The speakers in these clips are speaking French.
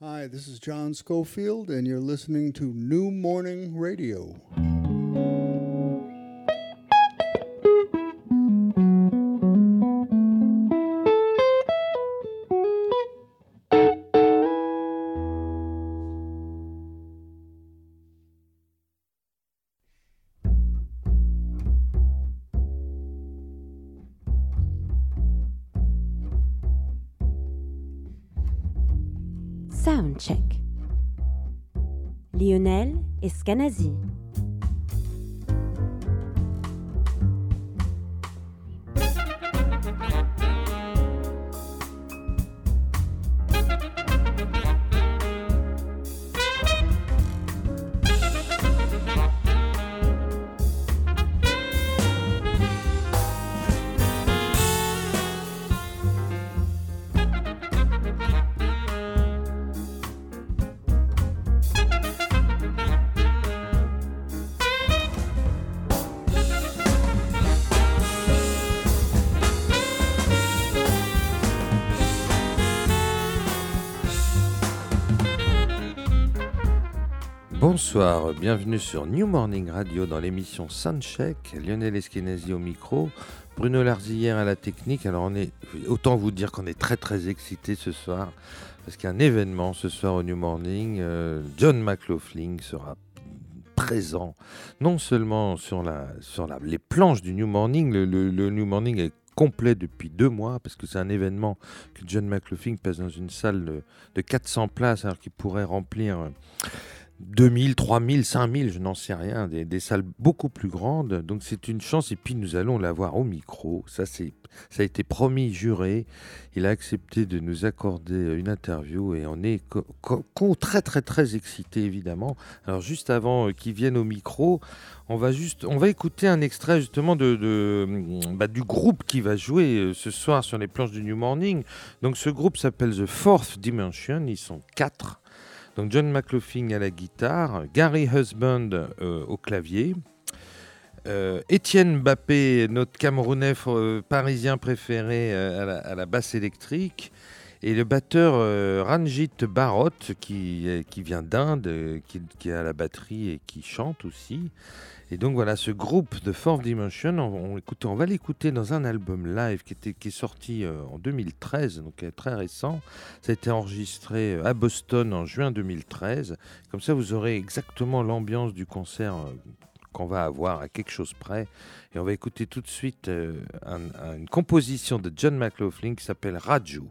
Hi, this is John Schofield, and you're listening to New Morning Radio. الكنزي Bienvenue sur New Morning Radio dans l'émission Soundcheck. Lionel Eskenazi au micro, Bruno Larzillière à la technique. Alors on est, autant vous dire qu'on est très très excités ce soir parce qu'il y a un événement ce soir au New Morning. Euh, John McLaughlin sera présent non seulement sur, la, sur la, les planches du New Morning, le, New Morning est complet depuis deux mois parce que c'est un événement que John McLaughlin passe dans une salle de, de 400 places alors qu'il pourrait remplir euh, 2000, 3000, 5000, je n'en sais rien, des, salles beaucoup plus grandes. Donc c'est une chance et puis nous allons l'avoir au micro. Ça, ça a été promis, juré. Il a accepté de nous accorder une interview et on est très très très excités évidemment. Alors juste avant euh, qu'il vienne au micro, on va juste, on va écouter un extrait justement de, de, bah, du groupe qui va jouer euh, ce soir sur les planches du New Morning. Donc ce groupe s'appelle The Fourth Dimension. Ils sont quatre. Donc John McLaughlin à la guitare, Gary Husband euh, au clavier, euh, Étienne Mbappé, notre Camerounais euh, parisien préféré à, la, basse électrique, et le batteur Ranjit Barot qui, vient d'Inde, qui, qui est à la batterie et qui chante aussi. Et donc voilà, ce groupe de Fourth Dimension, on, va l'écouter dans un album live qui, est sorti euh, en 2013, donc très récent. Ça a été enregistré euh, à Boston en juin 2013. Comme ça, vous aurez exactement l'ambiance du concert euh, qu'on va avoir à quelque chose près. Et on va écouter tout de suite un- un- une composition de John McLaughlin qui s'appelle Raju.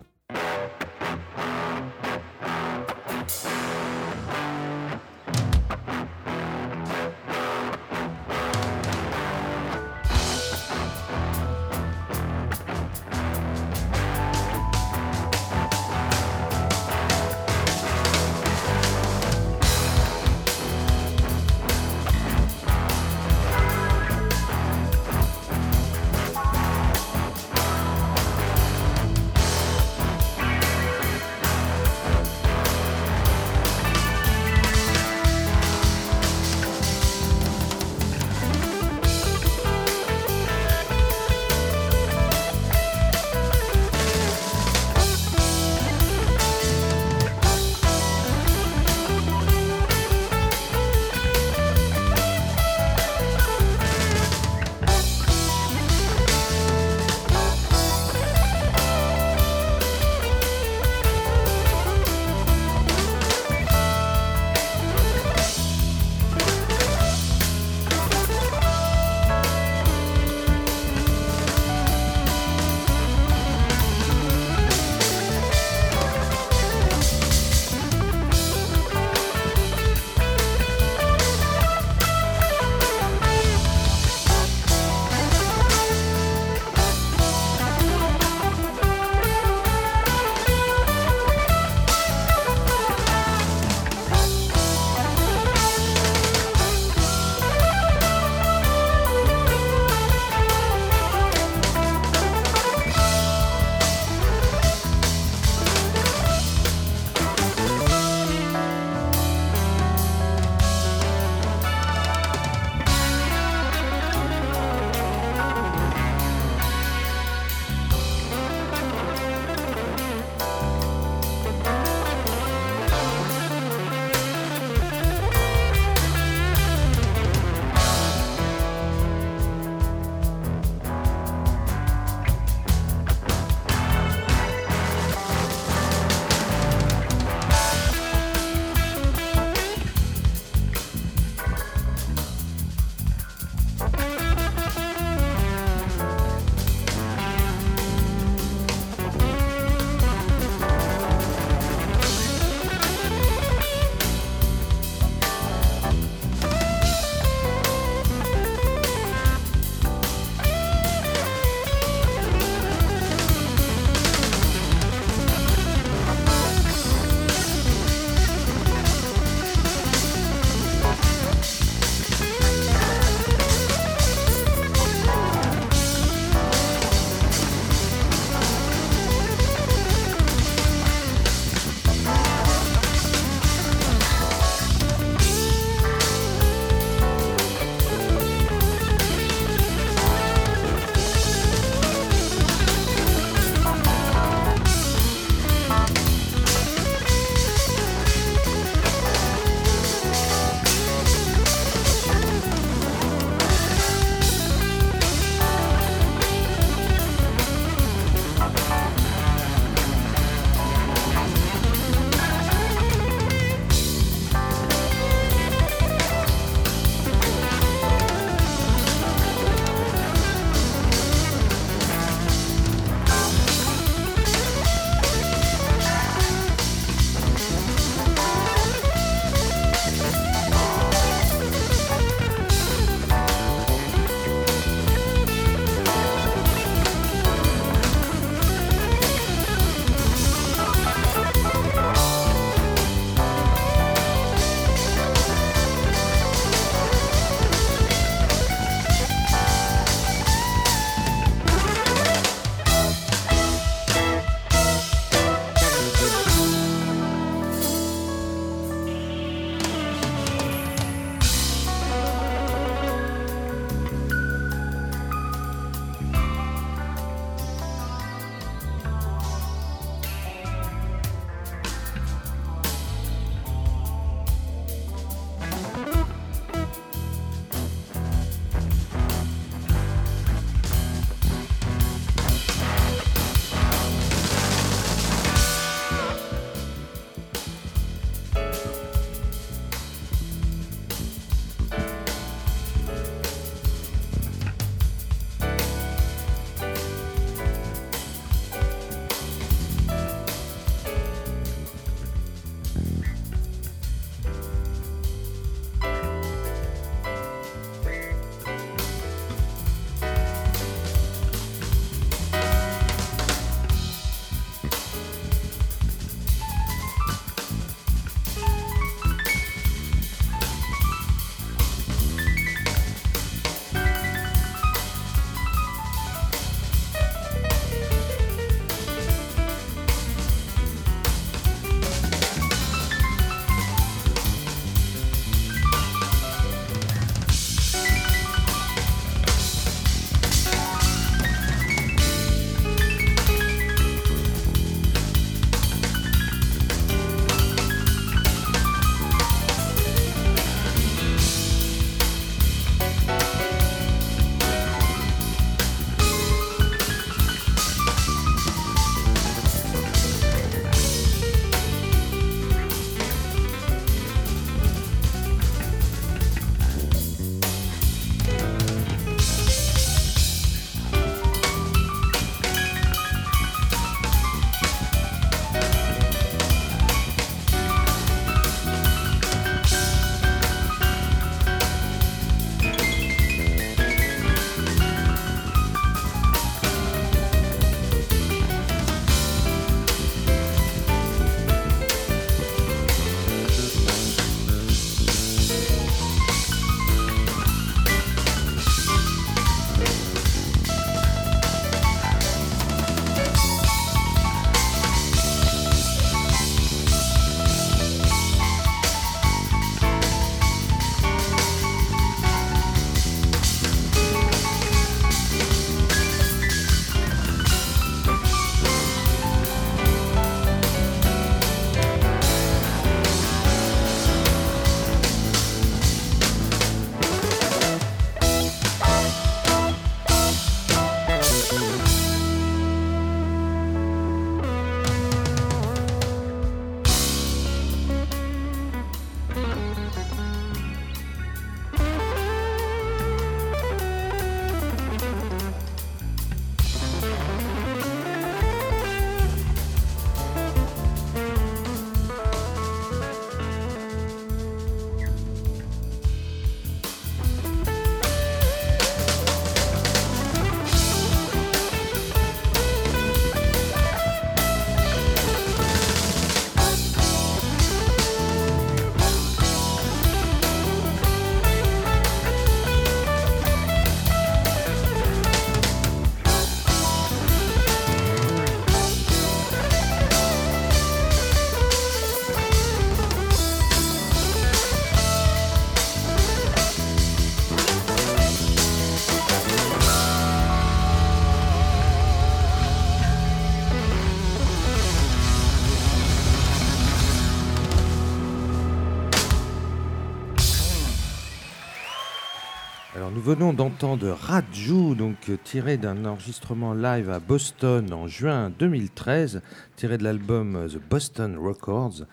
Venons d'entendre Raju, donc euh, tiré d'un enregistrement live à Boston en juin 2013, tiré de l'album euh, The Boston Records.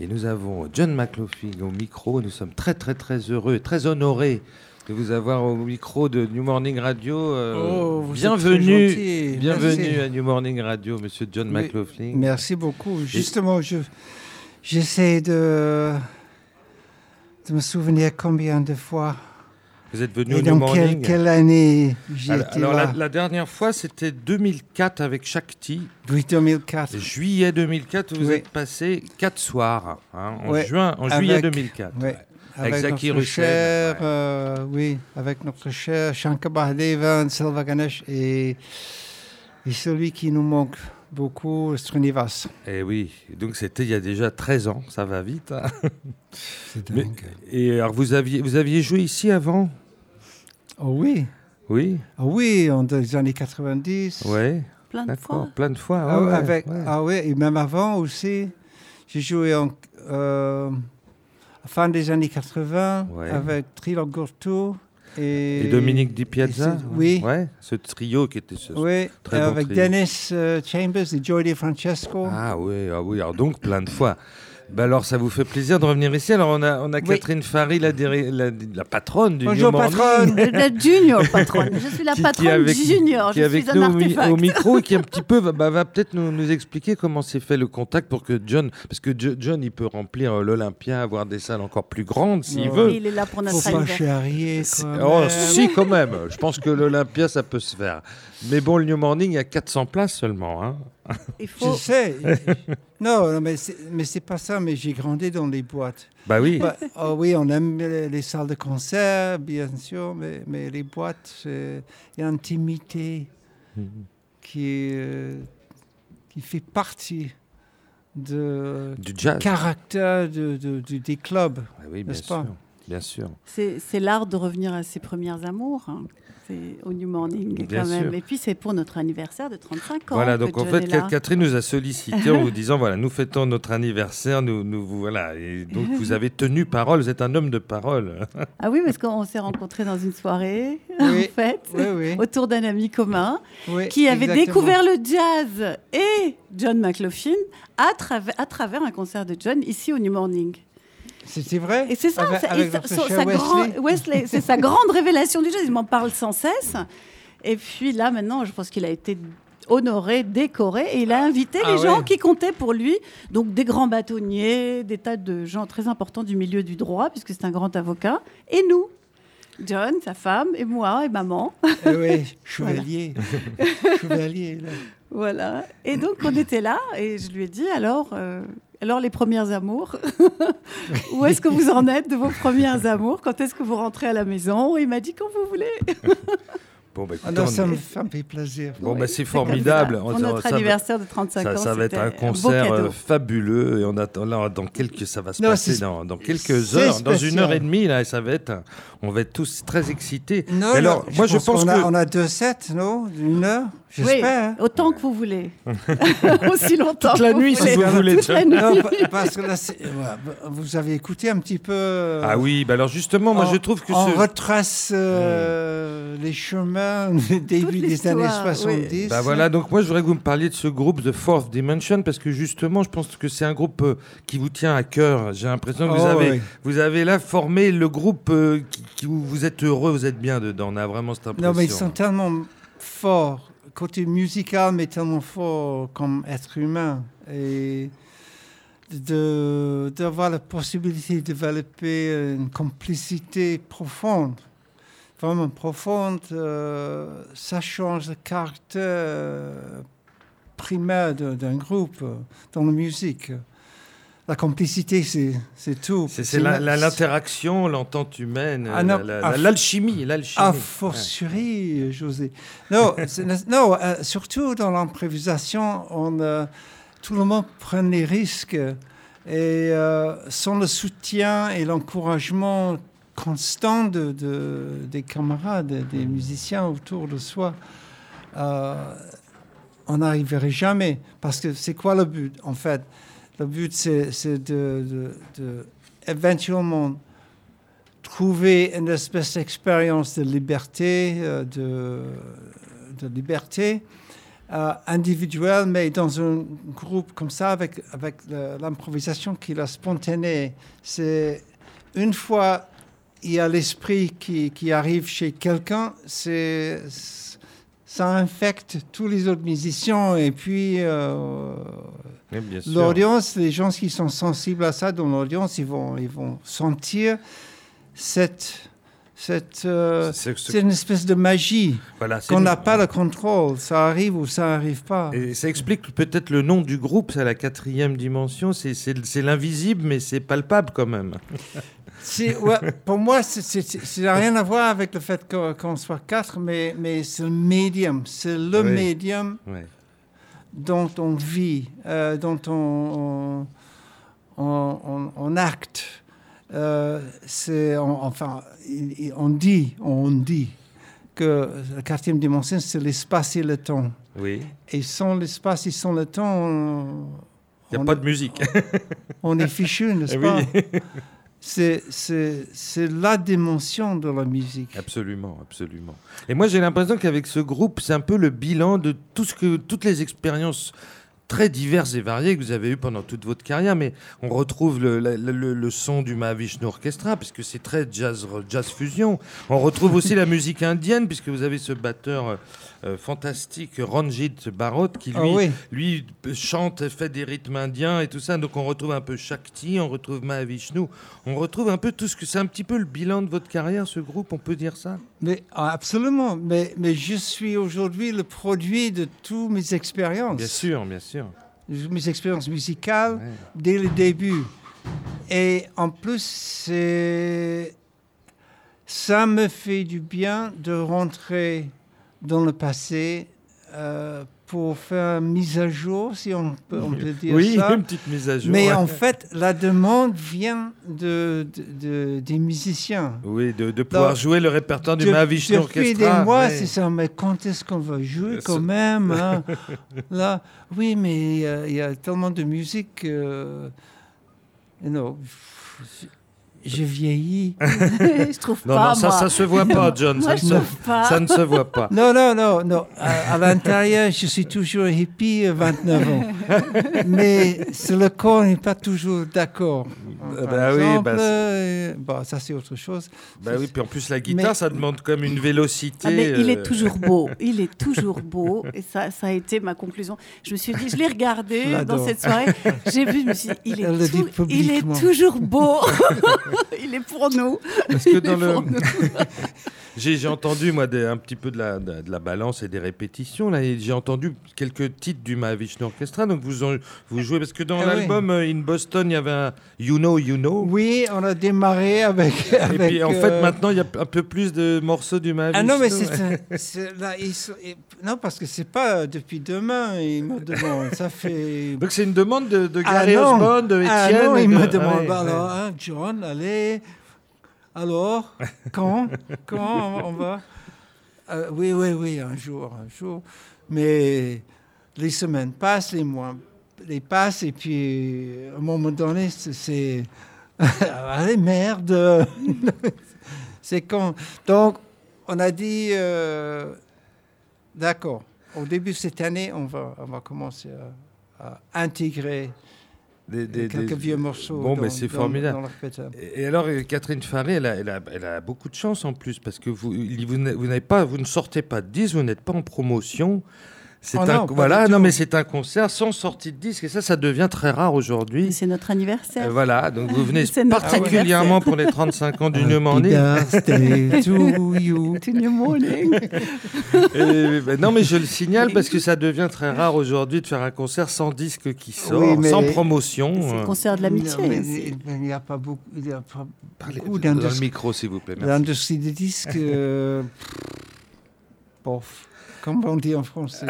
Et nous avons John McLaughlin au micro. Nous sommes très très très heureux et très honorés de vous avoir au micro de New Morning Radio. Euh, Oh, vous bienvenue, bienvenue Merci. à New Morning Radio, Monsieur John Oui, McLaughlin. Merci beaucoup. Justement, je, j'essaie de, de me souvenir combien de fois Vous êtes venu au New dans Morning. quelle, quelle année alors, alors, la, dernière fois, c'était 2004 avec Shakti. Oui, 2004. Juillet 2004, vous Oui. êtes passé quatre soirs hein, en, juin, en juillet Avec- 2004. Ouais. Avec Avec, Zaki notre cher, ouais. euh, oui, avec notre cher Shankar Mahadevan, Selva Ganesh et, et celui qui nous manque beaucoup, Srinivas. Et Eh oui, donc c'était il y a déjà 13 ans, ça va vite. hein. C'est Mais- Et alors vous aviez, vous aviez joué ici avant? Oh oui, Oui, ah oui, en des années 90. ouais, Plein de fois. plein de fois. Ah, ouais, avec, ouais. ah oui, et même avant aussi, j'ai joué en euh, fin des années 80 Ouais. avec Trilo Gorto et, Et Dominique Di Piazza et oui. Ouais, ce trio qui était ce... Oui, Très et bon avec. Dennis euh, Chambers et Joy DeFrancesco. Ah oui, ah oui, alors donc plein de fois. Ben alors ça vous fait plaisir de revenir ici. Alors on a, on a Oui. Catherine Fary, la, la, la patronne du Bonjour New Morning, patronne. La junior patronne. Je suis la Qui- qui patronne avec- junior. qui est avec nous au, micro et qui un petit peu va, bah, va peut-être nous, nous expliquer comment s'est fait le contact pour que John, parce que Jo- John il peut remplir euh, l'Olympia, avoir des salles encore plus grandes s'il Ouais. veut. Il est là pour Faut notre pas anniversaire. charrier Oh, si, quand même. Je pense que l'Olympia, ça peut se faire. Mais bon, le New Morning, il y a 400 places seulement. Hein. Il Je sais. non, non, mais c'est, pas ça. Mais j'ai grandi dans les boîtes. Bah oui. Bah, oh oui, on aime les, les salles de concert, bien sûr, mais, mais les boîtes, il y a intimité qui, euh, qui fait partie de Du jazz. caractère de, de- du- des clubs. Ah oui, bien N'est-ce sûr. Bien sûr. C'est l'art de revenir à ses premières amours. hein. C'est au New Morning Bien quand même. sûr. Et puis c'est pour notre anniversaire de 35 ans. Voilà, donc en fait. Catherine nous a sollicité en vous disant voilà, nous fêtons notre anniversaire, nous, nous vous- voilà, et donc vous avez tenu parole, vous êtes un homme de parole. Ah oui, parce qu'on s'est rencontrés dans une soirée, Oui, en fait, Oui, oui. autour d'un ami commun qui avait exactement. découvert le jazz et John McLaughlin à, à travers un concert de John ici au New Morning. C'était vrai? Et c'est ça, Avec, ça- avec sa Wesley? grand- Wesley, c'est sa grande révélation du jazz. Il m'en parle sans cesse. Et puis là, maintenant, je pense qu'il a été honoré, décoré, et il a invité Ah les gens ouais. qui comptaient pour lui, donc des grands bâtonniers, des tas de gens très importants du milieu du droit, puisque c'est un grand avocat, et nous, John, sa femme, et moi, et maman. Eh oui, chevalier. chevalier, là. Voilà. Et donc, on était là, et je lui ai dit, alors, euh, alors les premières amours, où est-ce que vous en êtes de vos premières amours? Quand est-ce que vous rentrez à la maison? Il m'a dit, quand vous voulez. Bon, bah, Ah écoutez, non, on- ça me, ça me fait plaisir. bon, bah, c'est formidable. Pour notre ça va- anniversaire de 35 Ça, ans, ça va être un concert euh, fabuleux. Et on attend là dans quelques ça va se Non, passer dans, dans quelques heures dans une heure et demie là et ça va être on va être tous très excités. Non, Mais alors non, moi je pense qu'on a, on a deux sets, non? Une heure? J'espère. hein. autant que vous voulez. Aussi longtemps Toute la que vous nuit, si voulez. vous voulez, Toute la nuit. Non, pa- parce que là, c'est- ouais, vous avez écouté un petit peu. euh, ah oui bah alors justement moi on- je trouve que on ce retrace euh, les chemins du début des années l'histoire, oui. 70. Bah voilà, donc moi je voudrais que vous me parliez de ce groupe The Fourth Dimension parce que justement je pense que c'est un groupe euh, qui vous tient à cœur. J'ai l'impression que vous, Oh, avez, oui. vous avez là formé le groupe euh, qui, qui- où vous êtes heureux, vous êtes bien dedans. On a vraiment cette impression. Non, mais ils sont tellement forts, côté musical, mais tellement forts comme être humain. Et d'avoir la possibilité de développer une complicité profonde, vraiment profonde, euh, ça change le caractère primaire d'un groupe dans la musique. La complicité, c'est tout. C'est l'interaction, l'entente humaine, non, la- la- l'alchimie, l'alchimie. A Ouais. fortiori, José. Non, euh, surtout dans l'improvisation, on, euh, tout le monde prend les risques. Et euh, sans le soutien et l'encouragement constant de, de- des camarades, des musiciens autour de soi, on n'arriverait jamais. Parce que c'est quoi le but, en fait? Le but, c'est de, trouver une espèce d'expérience de liberté, euh, de, liberté euh, individuelle, mais dans un groupe comme ça, avec, avec l'improvisation qui est la spontanée. C'est une fois il y a l'esprit qui, qui arrive chez quelqu'un, ça infecte tous les autres musiciens et puis euh. L'audience, les gens qui sont sensibles à ça dans l'audience, ils vont, ils vont sentir cette, cette, euh, C'est- une espèce de magie voilà, qu'on n'a pas le contrôle. Ça arrive ou ça arrive pas. Et ça explique peut-être le nom du groupe, c'est la quatrième dimension. C'est- l'invisible, mais c'est palpable quand même. Ouais, pour moi, ça n'a rien à voir avec le fait qu'on soit quatre, mais, mais c'est le médium. C'est le Oui. médium Ouais. Dont on vit, euh, dont on, on, on- on- acte. Euh, c'est, on- enfin, on dit, on dit que la quatrième dimension, c'est l'espace et le temps. Oui. Et sans l'espace et sans le temps, on, Il n'y a pas de musique. on est fichu, n'est-ce Eh pas? oui. C'est, c'est, la dimension de la musique. Absolument, absolument. Et moi, j'ai l'impression qu'avec ce groupe, c'est un peu le bilan de tout ce que, toutes les expériences très diverses et variées que vous avez eues pendant toute votre carrière, mais on retrouve le, la- le- le son du Mahavishnu Orchestra, puisque c'est très jazz, jazz fusion. On retrouve aussi la musique indienne, puisque vous avez ce batteur euh, euh, fantastique, Ranjit Bharot, qui lui, Ah oui. lui euh, chante, fait des rythmes indiens et tout ça. Donc on retrouve un peu Shakti, on retrouve Mahavishnu, on retrouve un peu tout ce que c'est un petit peu le bilan de votre carrière, ce groupe, on peut dire ça? Mais ah, absolument. Mais, mais je suis aujourd'hui le produit de toutes mes expériences. Bien sûr, bien sûr. Mes expériences musicales Ouais. dès le début. Et en plus, ça me fait du bien de rentrer dans le passé euh, pour faire une mise à jour, si on peut, on peut dire oui, ça. une petite mise à jour. Mais ouais. en fait, la demande vient de, de- de- des musiciens. Oui, de, de pouvoir Donc, jouer le répertoire du Mahavishnu Depuis Orchestra. des mois, ouais. c'est ça. Mais quand est-ce qu'on va jouer quand même hein Là, oui, mais il y a tellement de musique. euh, you know, je vieillis. je trouve Non, pas, non, ça, moi. ça se voit pas, John. Moi, ça, je ne se, pas. ça ne se voit pas. Non, non, non, non. À, à l'intérieur, je suis toujours hippie, euh, 29 ans. Mais le corps n'est pas toujours d'accord. Euh, bah oui, exemple, bah, c'est- euh, ça c'est autre chose. Bah oui, puis en plus, la guitare, Mais- ça demande comme une vélocité. Ah, mais il euh, est toujours beau, il est toujours beau, et ça, ça a été ma conclusion. Je me suis dit, je l'ai Je regardé dans cette soirée, j'ai vu, je me suis dit, il est, tout- il est toujours beau, il est pour nous. Parce que dans Il est le... pour nous. J'ai entendu, moi, des- un petit peu de la, de, de la balance et des répétitions, là, j'ai entendu quelques titres du Mahavishnu Orchestra, donc vous, en- vous jouez, parce que dans Ah l'album euh, In Boston, il y avait un You Know, You Know, Oui, on a démarré avec. et puis en euh, fait, maintenant, il y a un peu plus de morceaux du Mahavishnu. Ah non, mais c'est non parce que c'est pas depuis demain. Ils me demandent. Ça fait. Donc c'est une demande de, de Ah Gary non. Osborne, de Ah Étienne. non, me Ah demandent. ouais, bah ouais. alors, hein, John, Alors, quand, quand on va? Euh, Oui, oui, oui, un jour, un jour. Mais les semaines passent, les mois les passent, et puis à un moment donné, c'est- allez merde. c'est quand. Donc, on a dit, euh, d'accord. Au début de cette année, on va, on va commencer à intégrer Des- des- quelques des- vieux morceaux. Bon, dans, mais c'est formidable. dans. Et alors, euh, Catherine Faré, elle a, elle, a, elle a beaucoup de chance en plus, parce que vous, vous, pas, vous ne sortez pas de disque, vous n'êtes pas en promotion. C'est Oh un, non, voilà, non, mais c'est un concert sans sortie de disque, et ça, ça devient très rare aujourd'hui. C'est notre anniversaire. Euh, voilà, donc vous venez particulièrement pour les 35 ans du New Morning. birthday to you. To new morning. Et, ben, non, mais je le signale parce que ça devient très rare aujourd'hui de faire un concert sans disque qui sort, Oui, sans promotion. C'est le euh. concert de l'amitié. il n'y a pas beaucoup, il y a pas Parlez beaucoup dans le micro, s'il vous plaît. merci. L'industrie des disques, euh, bof. Comme on dit en français.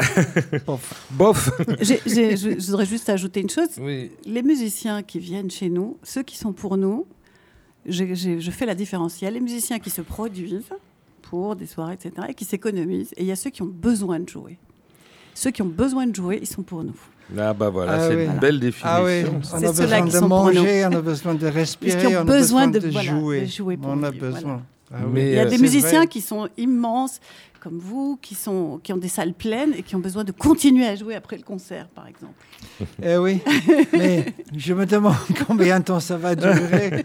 bof. Je, je voudrais juste ajouter une chose. Oui. Les musiciens qui viennent chez nous, ceux qui sont pour nous, je fais la différence. Il y a les musiciens qui se produisent pour des soirées, etc., et qui s'économisent. Et il y a ceux qui ont besoin de jouer. Ceux qui ont besoin de jouer, ils sont pour nous. Ah bah voilà, Ah c'est oui. une belle définition. Ah oui, on C'est a besoin qui de manger, on a besoin de respirer, on a besoin de- jouer. on a voilà. besoin. Ah oui. Mais, Il y a euh, des musiciens vrai. qui sont immenses, comme vous, qui, sont, qui ont des salles pleines et qui ont besoin de continuer à jouer après le concert, par exemple. Eh oui, mais je me demande combien de temps ça va durer.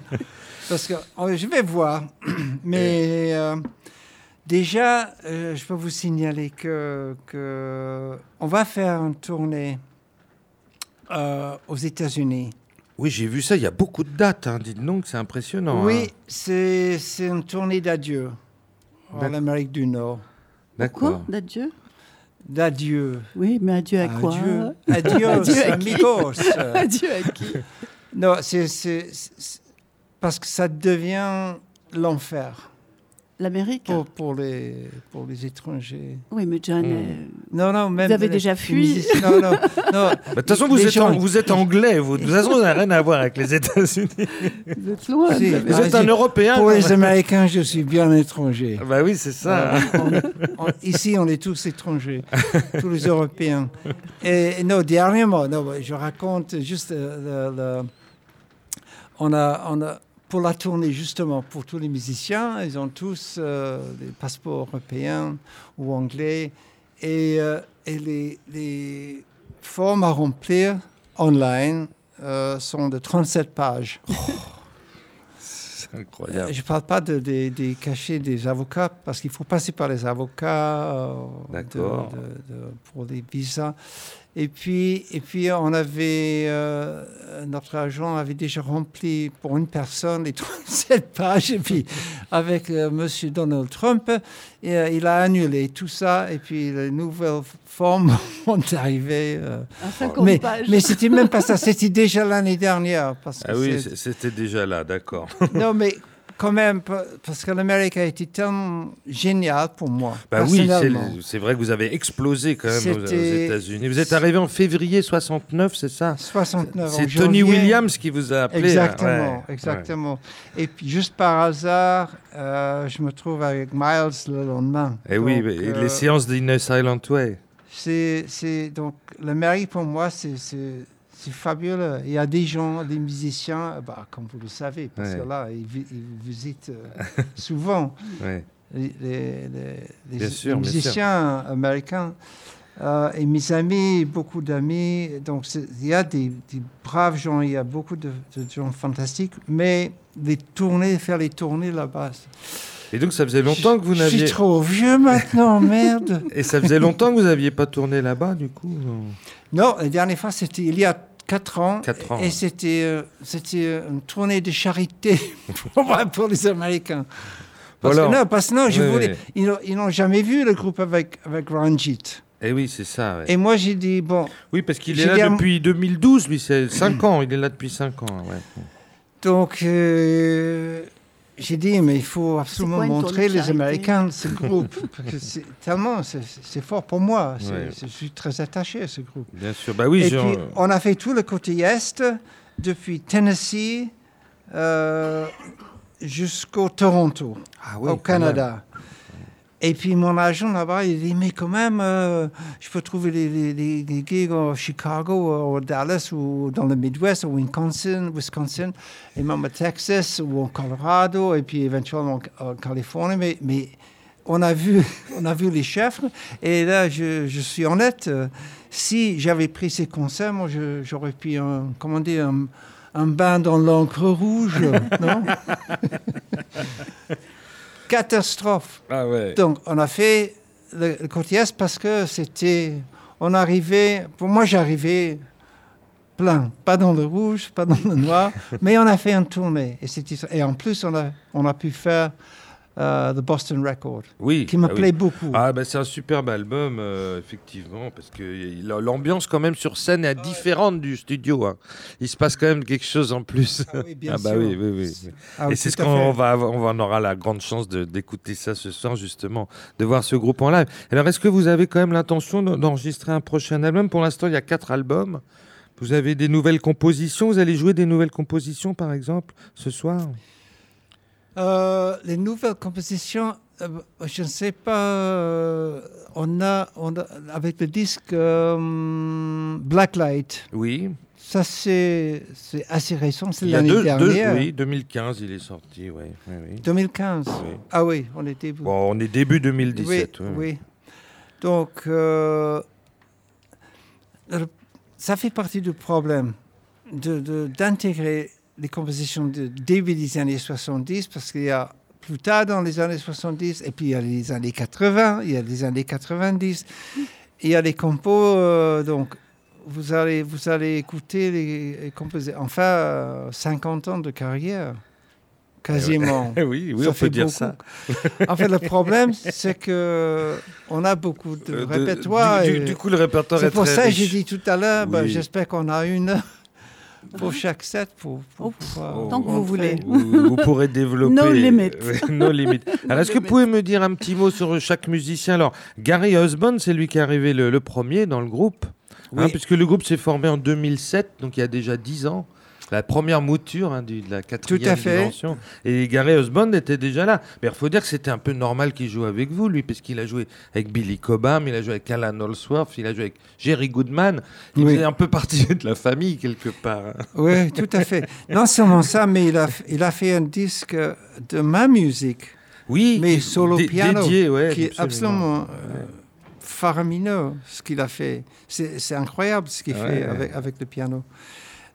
Parce que oh, je vais voir. Mais euh, déjà, euh, je peux vous signaler que, que on va faire une tournée euh, aux États-Unis. Oui, j'ai vu ça, il y a beaucoup de dates, hein. dites donc, c'est impressionnant. oui, hein. c'est c'est une tournée d'adieu en. Amérique du Nord. Quoi D'accord. D'adieu? D'adieu. Oui, mais adieu à quoi? Adieu. Adios, Adieu à qui? Amigos. Adieu à qui? Non, c'est- parce que ça devient l'enfer L'Amérique pour, pour, les, pour les étrangers. Oui, mais John, Hmm. euh, Non, non, même. Vous avez les- déjà fui musiciens- Non, non, non. Bah, De toute façon, vous êtes, gens- en- vous êtes anglais, vous. De toute façon, vous n'avez rien à voir avec les États-Unis. vous êtes loin. Si. Vous Ah, êtes un. Européen. Pour les. Américains, je suis bien étranger. Bah oui, c'est ça. On- on- ici, on est tous étrangers, tous les Européens. Et, et non, dernièrement, non, je raconte juste euh, le- le- on a, on a, pour la tournée, justement, pour tous les musiciens, ils ont tous euh, des passeports européens ou anglais. Et, euh, et les, les formes à remplir online euh, sont de 37 pages. C'est incroyable. Je ne parle pas de- des- cachets des avocats, parce qu'il faut passer par les avocats de- pour les visas. Et puis, et puis on avait, euh, notre agent avait déjà rempli pour une personne les 37 pages. Et puis, avec euh, Monsieur Donald Trump, et, euh, il a annulé tout ça. Et puis, les nouvelles formes sont arrivées. euh. À 50 mais pages. mais c'était même pas ça, c'était déjà l'année dernière. Parce que Ah oui, c'était déjà là, d'accord. non, mais quand même, pa- parce que l'Amérique a été tellement géniale pour moi. Bah oui, c'est vrai que vous avez explosé quand même aux, États-Unis. Vous êtes arrivé en février 69, c'est ça? 69 en C'est Tony janvier. Williams qui vous a appelé. Exactement. Ouais, exactement. Et puis, juste par hasard, euh, je me trouve avec Miles le lendemain. Et oui, Donc, mais euh, les séances d'Inner Silent Way. C'est donc l'Amérique pour moi, c'est, c'est, fabuleux. Il y a des gens, des musiciens, bah, comme vous le savez, parce Ouais. que là, ils, ils visitent euh, souvent. Ouais. les, sûr, musiciens américains euh, et mes amis, beaucoup d'amis. Donc, il y a des, des braves gens, il y a beaucoup de, de gens fantastiques, mais les tournées, faire les tournées là-bas. Et donc ça faisait longtemps que vous Je suis n'aviez. trop vieux maintenant, merde. Et ça faisait longtemps que vous n'aviez pas tourné là-bas, du coup Non, la dernière fois, c'était il y a 4 ans. Et c'était, euh, c'était euh, une tournée de charité pour, pour les Américains. Parce Voilà. que non, parce que non, je Oui, voulais. oui. Ils n'ont- jamais vu le groupe avec, avec Ranjit. Eh oui, c'est ça. ouais. Et moi, j'ai dit, bon, Oui, parce qu'il est là à depuis 2012, lui, c'est 5 ans. Il est là depuis 5 ans. ouais. donc, euh, j'ai dit, mais il faut absolument quoi montrer les Américains ce groupe. parce que c'est tellement, c'est fort pour moi. Ouais. Je suis très attaché à ce groupe. Bien sûr. Bah oui, Et genre- puis, on a fait tout le côté est, depuis Tennessee euh, jusqu'au Toronto, Ah oui, au quand même. Canada. Et puis mon agent là-bas, il dit, mais quand même, euh, je peux trouver des gigs au Chicago, ou Dallas, ou dans le Midwest, ou Wisconsin, Wisconsin, et même à Texas, ou au Colorado, et puis éventuellement en, en Californie. Mais, on, a vu, on a vu les chefs, et là, je, suis honnête, euh, si j'avais pris ces concerts, moi, j'aurais pu, un, comment dire, un, un bain dans l'encre rouge, non? Catastrophe. Ah ouais. Donc, on a fait le, le côté Est parce que c'était. On arrivait. Pour moi, j'arrivais plein. Pas dans le rouge, pas dans le noir. mais on a fait un tournée. Et, et en plus, on a, on a pu faire euh, The Boston Record, Oui. qui me ah oui. plaît beaucoup. Ah bah c'est un superbe album euh, effectivement parce que l'ambiance quand même sur scène est différente du studio. hein. Il se passe quand même quelque chose en plus. Ah oui, bien ah bah sûr. oui oui oui. Ah Et c'est ce qu'on va on, va on aura la grande chance d'écouter ça ce soir justement, de voir ce groupe en live. Alors est-ce que vous avez quand même l'intention d'en- d'enregistrer un prochain album? Pour l'instant il y a quatre albums. Vous avez des nouvelles compositions? Vous allez jouer des nouvelles compositions par exemple ce soir? Euh, les nouvelles compositions, euh, je ne sais pas. euh, on, a, on a- avec le disque Blacklight, Oui. ça c'est assez récent, c'est l'année deux, deux- dernière. oui, 2015, il est sorti, oui. oui, oui. 2015. Oui. Ah oui, on était. Bon, on est début 2017. oui, oui. oui. Donc, ça fait partie du problème de- de- d'intégrer les compositions de début des années 70 parce qu'il y a plus tard dans les années 70 et puis il y a les années 80, il y a les années 90, il y a les compos, euh, donc vous allez, vous allez écouter les, les composés, enfin euh, 50 ans de carrière, quasiment. Eh oui, oui, Ça on fait peut dire beaucoup. ça. En fait, le problème, c'est que on a beaucoup de Euh, de- répertoires. Du, et du- du coup, le répertoire est, c'est pour très ça que j'ai dit tout à l'heure, ben, j'espère qu'on a une pour chaque set pour, pour Oh, pouvoir tant que vous voulez. Vous, vous pourrez développer. No limit. Ouais, no limit. Alors, est-ce que vous pouvez me dire un petit mot sur chaque musicien? Alors, Gary Husband, c'est lui qui est arrivé le, le premier dans le groupe. hein, puisque le groupe s'est formé en 2007, donc il y a déjà 10 ans. La première mouture hein, du- de la quatrième à fait. dimension. Et Gary Husband était déjà là. Mais il faut dire que c'était un peu normal qu'il joue avec vous, lui, puisqu'il a joué avec Billy Cobham, il a joué avec Alan Holsworth, il a joué avec Jerry Goodman. Il Oui. faisait un peu partie de la famille, quelque part. hein. Oui, tout à fait. Non seulement ça, mais il a, il a fait un disque de ma musique, Oui, mais solo piano, dédié, ouais, qui est absolument euh, faramineux, ce qu'il a fait. C'est incroyable ce qu'il Ouais. fait avec, avec le piano.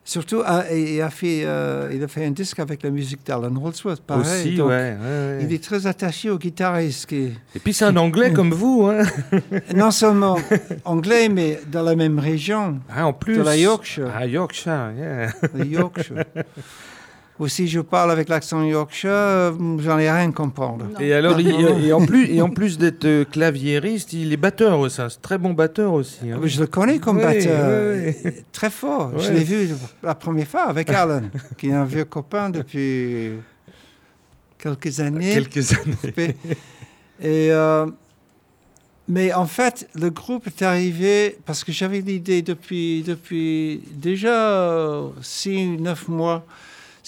Surtout, ah, il, a fait, euh, il a fait un disque avec la musique d'Alan Holdsworth, pareil. Aussi, donc, ouais, ouais, ouais. Il est très attaché au guitariste. Qui Et puis c'est un anglais comme vous, hein. non seulement anglais, mais dans la même région, Ah, en plus. de la Yorkshire. Ah, Yorkshire, yeah. le Yorkshire. Ou si je parle avec l'accent Yorkshire, euh, j'en ai rien à comprendre. Non. Et alors, il- et en plus, et en plus d'être euh, claviériste, il est batteur aussi. C'est un très bon batteur aussi. hein. Je le connais comme Oui, batteur, oui, très fort. Je l'ai vu la première fois avec Alan, qui est un vieux copain depuis quelques années. Quelques années. Et, euh, mais en fait, le groupe est arrivé parce que j'avais l'idée depuis, depuis déjà 6 neuf mois,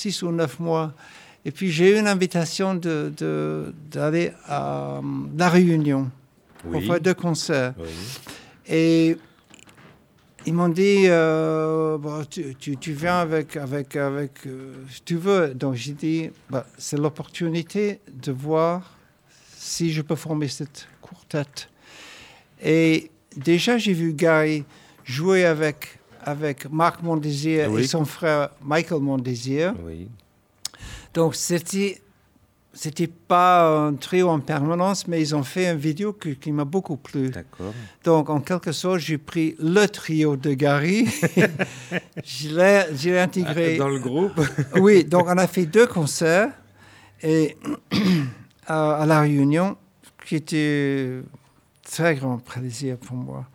six ou neuf mois. Et puis j'ai eu une invitation de- de- d'aller à euh, La Réunion pour Oui. faire deux concerts. Oui. Et ils m'ont dit, euh, Bon, tu, tu- tu viens avec, avec, avec euh, si tu veux. Donc j'ai dit, Bah, c'est l'opportunité de voir si je peux former cette quartet. Et déjà, j'ai vu Gary jouer avec, avec Marc Mondésir Oui. et son frère Michael Mondésir. Oui. Donc, c'était. C'était pas un trio en permanence, mais ils ont fait une vidéo qui m'a beaucoup plu. D'accord. Donc, en quelque sorte, j'ai pris le trio de Gary, je l'ai je l'ai intégré. Dans le groupe. Oui, donc on a fait deux concerts et à, à La Réunion, qui était très grand plaisir pour moi.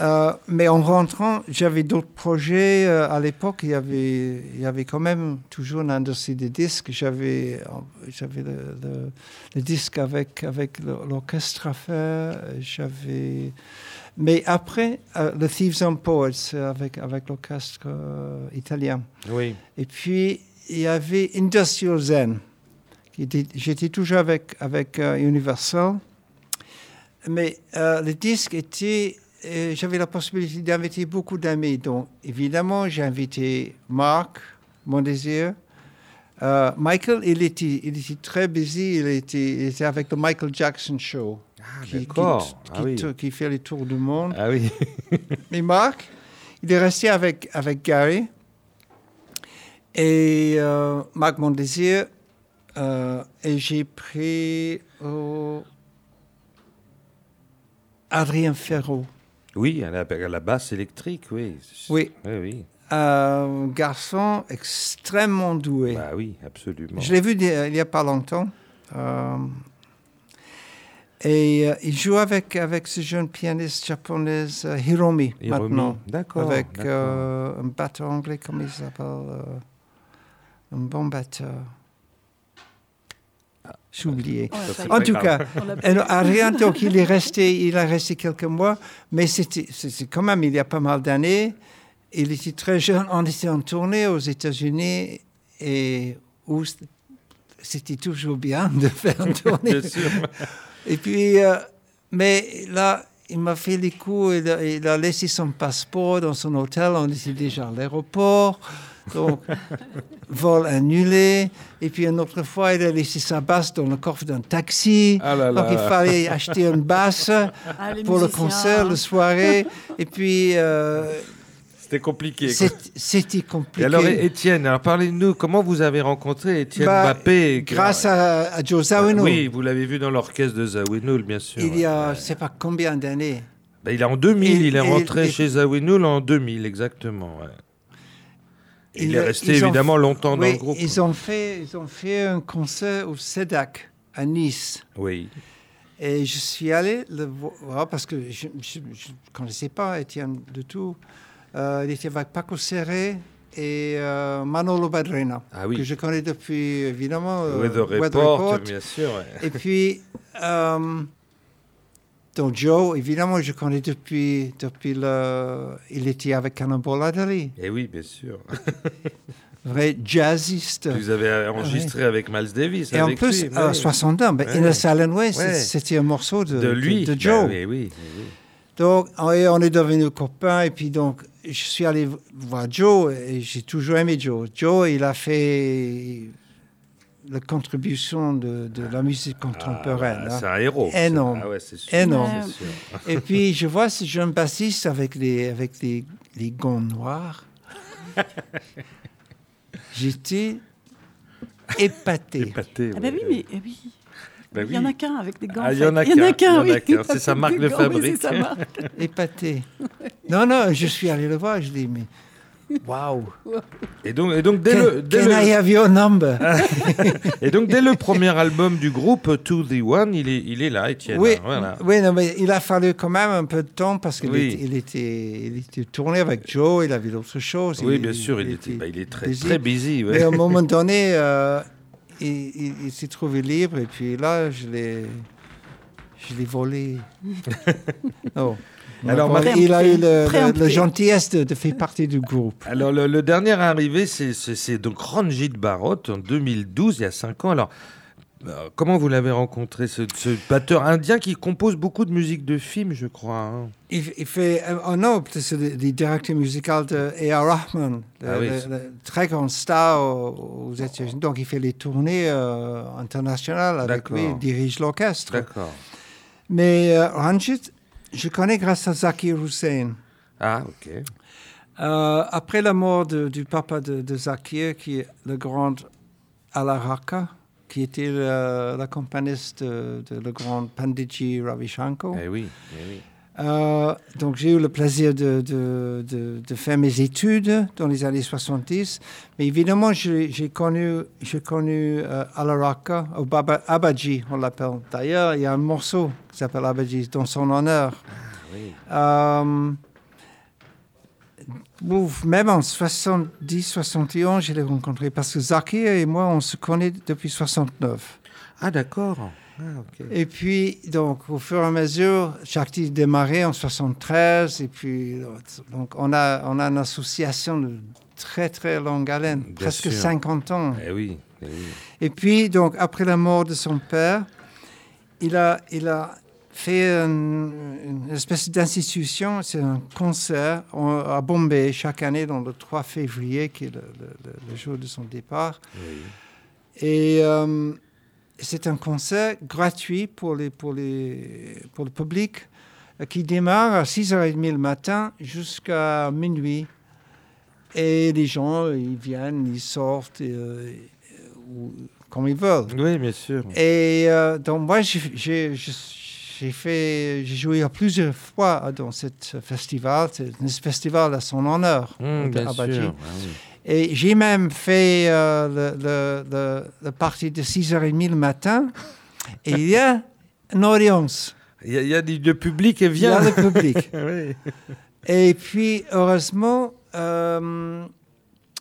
Euh, mais en rentrant, j'avais d'autres projets. Euh, à l'époque, il y avait, il y avait quand même toujours un dossier de disques. J'avais, j'avais le, le- le disque avec, avec le- l'orchestre à faire. J'avais... Mais après, euh, The Thieves and Poets euh, avec, avec l'orchestre euh, italien. Oui. Et puis, il y avait Industrial Zen. J'étais toujours avec, avec Universal. Mais euh, le disque était. Euh, J'avais la possibilité d'inviter beaucoup d'amis. Donc, évidemment, j'ai invité Marc, mon désir. Euh, Michael, il était, il était très busy. Il était, il était avec le Michael Jackson Show. Ah, qui, qui- d'accord. qui Ah oui. tou- qui fait les tours du monde. Ah oui. Mais Marc, il est resté avec, avec Gary. Et euh, Marc Mondésir. euh, et j'ai pris euh, Adrien Ferraud. Oui, à la, à la basse électrique, oui. Oui. Oui, oui. Un garçon extrêmement doué. Bah oui, absolument. Je l'ai vu il n'y a pas longtemps. Euh, et euh, il joue avec, avec ce jeune pianiste japonaise euh, Hiromi, Et Romy. maintenant. D'accord. avec un batteur anglais, comment il s'appelle Un bon batteur. J'ai oublié. Oh. En tout grave. cas, donc il est resté, il a resté quelques mois, mais c'était quand même il y a pas mal d'années. Il était très jeune. On était en tournée aux États-Unis et où c'était toujours bien de faire une tournée. Bien sûr. Et puis, euh, mais là, il m'a fait les coups, il a, il a laissé son passeport dans son hôtel, on était déjà à l'aéroport. Donc, vol annulé. Et puis, une autre fois, il a laissé sa basse dans le coffre d'un taxi. Ah là Donc, il fallait acheter une basse Ah, pour le concert, la soirée. Et puis, euh, C'était compliqué. c'était compliqué. Et alors, Étienne, alors parlez-nous, comment vous avez rencontré Étienne Bah, Mbappé Grâce à, à Joe Zawinul. Oui, vous l'avez vu dans l'orchestre de Zawinul, bien sûr. Il y a, je sais pas combien d'années. Bah, il est en 2000, Et- il est rentré chez Zawinul en 2000, exactement. ouais. Il est resté évidemment longtemps dans le groupe. Ils ont, fait, ils ont fait un concert au SEDAC à Nice. Oui. Et je suis allé le voir parce que je ne connaissais pas Étienne du tout. Euh, il était avec Paco Serré et euh, Manolo Badrena, Ah oui. que je connais depuis évidemment euh, Weather Weather Report, bien sûr. ouais. Et puis, euh, donc Joe, évidemment, je connais depuis, depuis le. Il était avec Cannonball Adderley, Et oui, bien sûr. vrai jazziste. Vous avez enregistré avec Miles Davis. Et en plus, lui, à oui. 60 ans, ben, Ouais. In a Silent Way, c'est- Ouais. c'était un morceau de, de lui. de, Bah Joe. oui, oui, oui. Donc, on est devenus copains. Et puis, donc, je suis allé voir Joe et j'ai toujours aimé Joe. Joe, il a fait la contribution de, de la musique contemporaine. Ah, bah, hein. c'est un héros. Énorme. Ah ouais, sûr. Énorme. c'est sûr. Et puis, je vois ce jeune bassiste avec les, avec les, les gants noirs. J'étais épaté. Épaté. Ah bah ouais. oui, mais oui. Bah Il y en oui. a qu'un avec des gants. Ah, il y en a qu'un, qu'un, il y en a oui. qu'un. C'est sa marque de oui, fabrique. c'est sa marque. épaté. Non, non, je suis allé le voir. Je dis, mais waouh. Et donc, et donc dès Can, le, dès can le- I have your number? et donc dès le premier album du groupe To the One, il est, il est là, Étienne. oui, Voilà. oui non, mais il a fallu quand même un peu de temps parce qu'il Oui. était, il était, il était tourné avec Joe, il avait d'autres choses. Oui, bien sûr, il, était, bah, il est très, busy. très busy. ouais. Mais à un moment donné, euh, il s'est trouvé libre et puis là, je l'ai, je l'ai volé. oh. Alors, Marie- il a eu le, le- la gentillesse de, de faire partie du groupe. Alors, le, le dernier arrivé, c'est- donc Ranjit Barot en 2012, il y a 5 ans. Alors, euh, comment vous l'avez rencontré, ce, ce batteur indien qui compose beaucoup de musique de film, je crois hein? Il, il fait, euh, oh non, c'est le, le directeur musical de A.R. Rahman, le, Ah oui. le- le très grand star aux, aux États-Unis. Donc, il fait les tournées euh, internationales avec lui, il dirige l'orchestre. D'accord. Mais euh, Ranjit, je connais grâce à Zakir Hussain. Ah, ok. Euh, après la mort de- du papa de, de Zakir, qui est le grand Alaraka, qui était l'accompagniste de, de le grand Panditji Ravi Shankar. Eh oui, eh oui. Euh, donc j'ai eu le plaisir de, de, de- de faire mes études dans les années 70. Mais évidemment, j'ai connu, connu euh, Alaraka, ou Baba, Abaji, on l'appelle. D'ailleurs, il y a un morceau qui s'appelle Abaji dans son honneur. oui. Euh, même en 70, 71, je l'ai rencontré parce que Zakir et moi, on se connaît depuis 69. Ah, d'accord. Ah. Et puis, donc, au fur et à mesure, Shakti démarré en 73, et puis, donc, on a, on a une association de très, très longue haleine, Bien presque sûr. 50 ans. Eh oui, eh oui. Et puis, donc, après la mort de son père, il a, il a fait un- une espèce d'institution, c'est un concert à Bombay chaque année, dans le 3 février, qui est le, le- le- le jour de son départ. Oui. Et euh, c'est un concert gratuit pour, les, pour, les, pour le public euh, qui démarre à 6h30 le matin jusqu'à minuit. Et les gens, ils viennent, ils sortent euh, ou- comme ils veulent. Oui, bien sûr. Et euh, donc moi, j'ai fait, joué à plusieurs fois dans ce festival. C'est un festival à son honneur. Bien Abaji. sûr. Ah oui. Et j'ai même fait euh, le, le, le, parti de 6h30 le matin. Et il y a une audience. Il y a, il y a du le public et Il y a vient. le public. Oui. Et puis, heureusement, euh,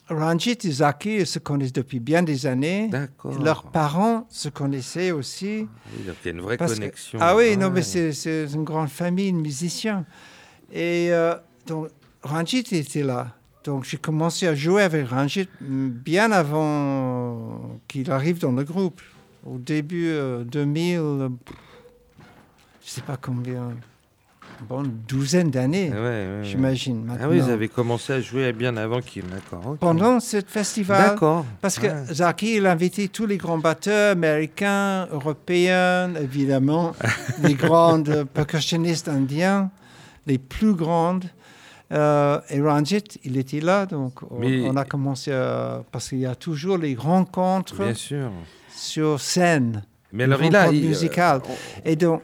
Ranjit et Zaki se connaissent depuis bien des années. D'accord. Leurs parents se connaissaient aussi. Oui, donc il y a une vraie que- connexion. ah oui, non, Ouais. mais c'est c'est une grande famille de musiciens. Et euh, donc, Ranjit était là. Donc, j'ai commencé à jouer avec Ranjit bien avant qu'il arrive dans le groupe. Au début euh, 2000, euh, je sais pas combien, bon, une douzaine d'années, Ah ouais, j'imagine. Ah oui, vous avez commencé à jouer bien avant qu'il. D'accord. Pendant ce festival, D'accord. parce que Ouais. Zaki, il a invité tous les grands batteurs américains, européens, évidemment, les grandes percussionnistes indiens, les plus grandes. Euh, et Ranjit, il était là, donc on, a commencé à... Parce qu'il y a toujours les rencontres Bien sûr. sur scène, Mais alors il a. il- euh. Et donc,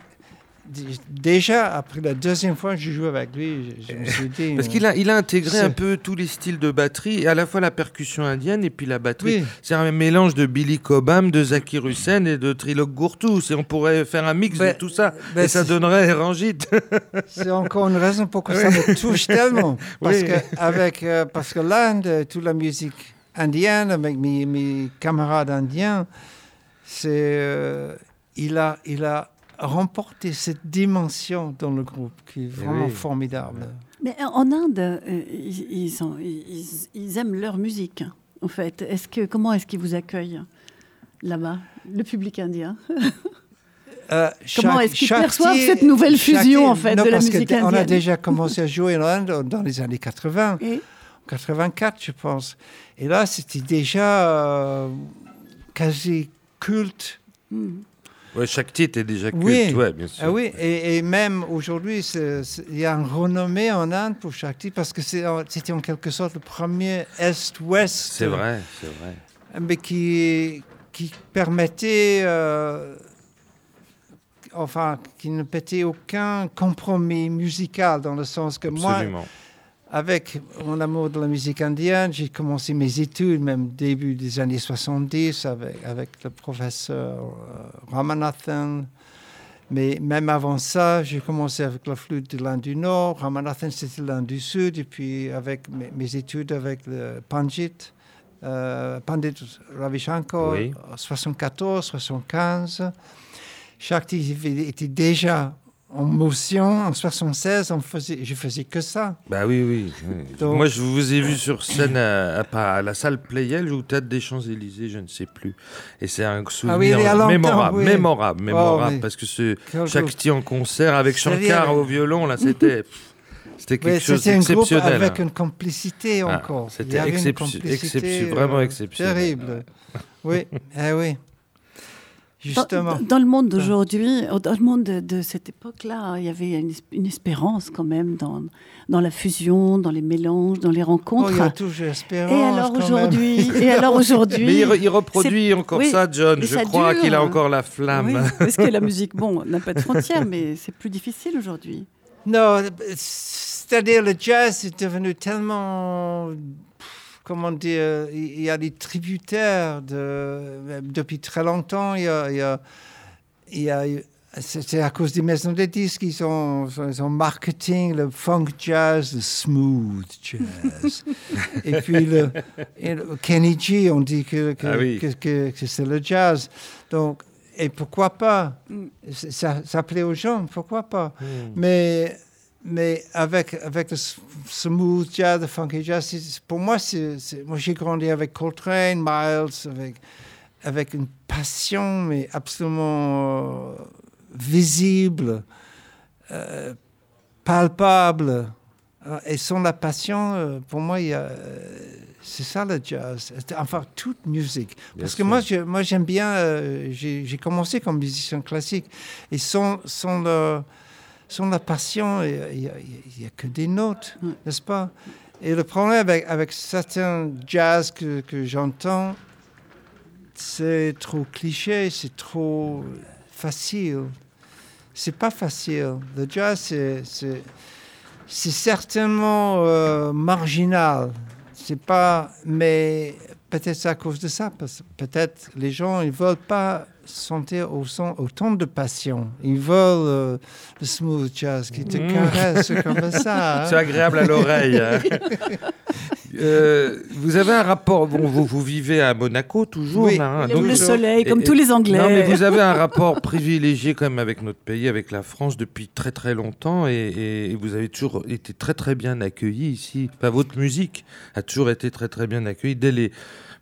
déjà, après la deuxième fois que je joue avec lui, je, je me suis dit... Parce qu'il a, il a intégré un peu tous les styles de batterie, et à la fois la percussion indienne et puis la batterie. Oui, C'est un mélange de Billy Cobham, de Zakir Hussain et de Trilok Gourtous. Et on pourrait faire un mix Ben, de tout ça. ben, et ça c'est- donnerait Rangit. C'est encore une raison pourquoi ça me touche tellement. Parce Oui. que, avec, euh, parce que l'Inde, toute la musique indienne, avec mes, mes camarades indiens, c'est, euh, il, a, il a remporté cette dimension dans le groupe qui est Eh vraiment oui. formidable. Mais en Inde, euh, ils, ils sont- ils- ils aiment leur musique, en fait. Est-ce que, comment est-ce qu'ils vous accueillent là-bas, le public indien? Euh, Comment est-ce qu'ils perçoivent cette nouvelle chaque- fusion, en fait, non, de la que musique d- On a indienne? déjà commencé à jouer en Inde dans les années 80. Et? 84, je pense. Et là, c'était déjà euh, quasi culte. Hmm. Ouais, chaque titre est déjà culte, Oui. ouais, bien sûr. Ah oui, et, et même aujourd'hui, il y a un renommé en Inde pour chaque titre parce que c'était en quelque sorte le premier Est-Ouest. C'est vrai, c'est vrai. Mais qui, qui permettait, euh, enfin, qui ne mettait aucun compromis musical dans le sens que moi, Absolument. Avec mon amour de la musique indienne, j'ai commencé mes études, même début des années 70, avec, avec le professeur euh, Ramanathan. Mais même avant ça, j'ai commencé avec la flûte de l'Inde du Nord. Ramanathan, c'était l'Inde du Sud. Et puis, avec mes, mes études avec le Pandit, euh, Pandit Ravi Shankar, Oui. 74, 75. Shakti était déjà en motion. En 76, on faisait, je faisais que ça. Bah oui, oui. oui. Donc- Moi, je vous ai vu sur scène à, à, pas- à la salle Playel ou Théâtre des Champs-Élysées, je ne sais plus. Et c'est un souvenir Ah oui, longtemps, mémorable, oui. mémorable, mémorable, parce que ce Shakti en concert avec Shankar au violon, là, c'était c'était quelque Oui, chose un d'exceptionnel. avec hein. une complicité Ah, encore. c'était Il y avait une excep- complicité, exception- vraiment euh, exceptionnel. Terrible. Oui, eh oui. Dans, Justement. dans le monde d'aujourd'hui, dans le monde de, de cette époque-là, il y avait une, es- une espérance quand même dans, dans la fusion, dans les mélanges, dans les Oh, rencontres. il y a toujours espérance. et alors aujourd'hui, et alors aujourd'hui, Mais il, re- il reproduit encore oui, ça, John. Je ça crois qu'il a encore la flamme. oui, parce que la musique, bon, n'a pas de frontières, mais c'est plus difficile aujourd'hui. Non, c'est-à-dire le jazz est devenu tellement, comment dire, il y a des tributaires de, depuis très longtemps. Il y a, il y c'est à cause des maisons de disques qu'ils ont, ils ont marketing le funk jazz, le smooth jazz. et puis le, et le Kenny G, on dit que, que, Ah oui. que, que- c'est le jazz. Donc, et pourquoi pas? Mm. Ça, ça plaît aux gens, pourquoi pas? Hmm. mais, mais avec, avec le smooth jazz, le funky jazz, pour moi, c'est, moi j'ai grandi avec Coltrane, Miles, avec, avec une passion, mais absolument euh, visible, euh, palpable. Euh, Et sans la passion, pour moi, il y a, c'est ça le jazz. Enfin, toute musique. Bien Parce que sûr. moi, je- moi, j'aime bien. euh, j'ai j'ai commencé comme musicien classique. Et sans, sans, le, sans la passion, il n'y a, que des notes, Mm. n'est-ce pas? Et le problème avec, avec certains jazz que, que j'entends, c'est trop cliché, c'est trop facile. C'est pas facile. Le jazz, c'est- certainement euh, marginal. C'est pas, mais peut-être c'est à cause de ça, parce que peut-être les gens ils veulent pas sentir au son- autant de passion. Ils veulent euh, le smooth jazz qui te Mm. caresse comme ça. hein. C'est agréable à l'oreille. hein. Euh, vous avez un rapport. Bon, vous, vous vivez à Monaco toujours, Oui. là, hein, donc- le soleil, comme et- tous les Anglais. Non, mais vous avez un rapport privilégié quand même avec notre pays, avec la France depuis très très longtemps, et, et- et vous avez toujours été très très bien accueilli ici. Enfin, votre musique a toujours été très très bien accueillie dès les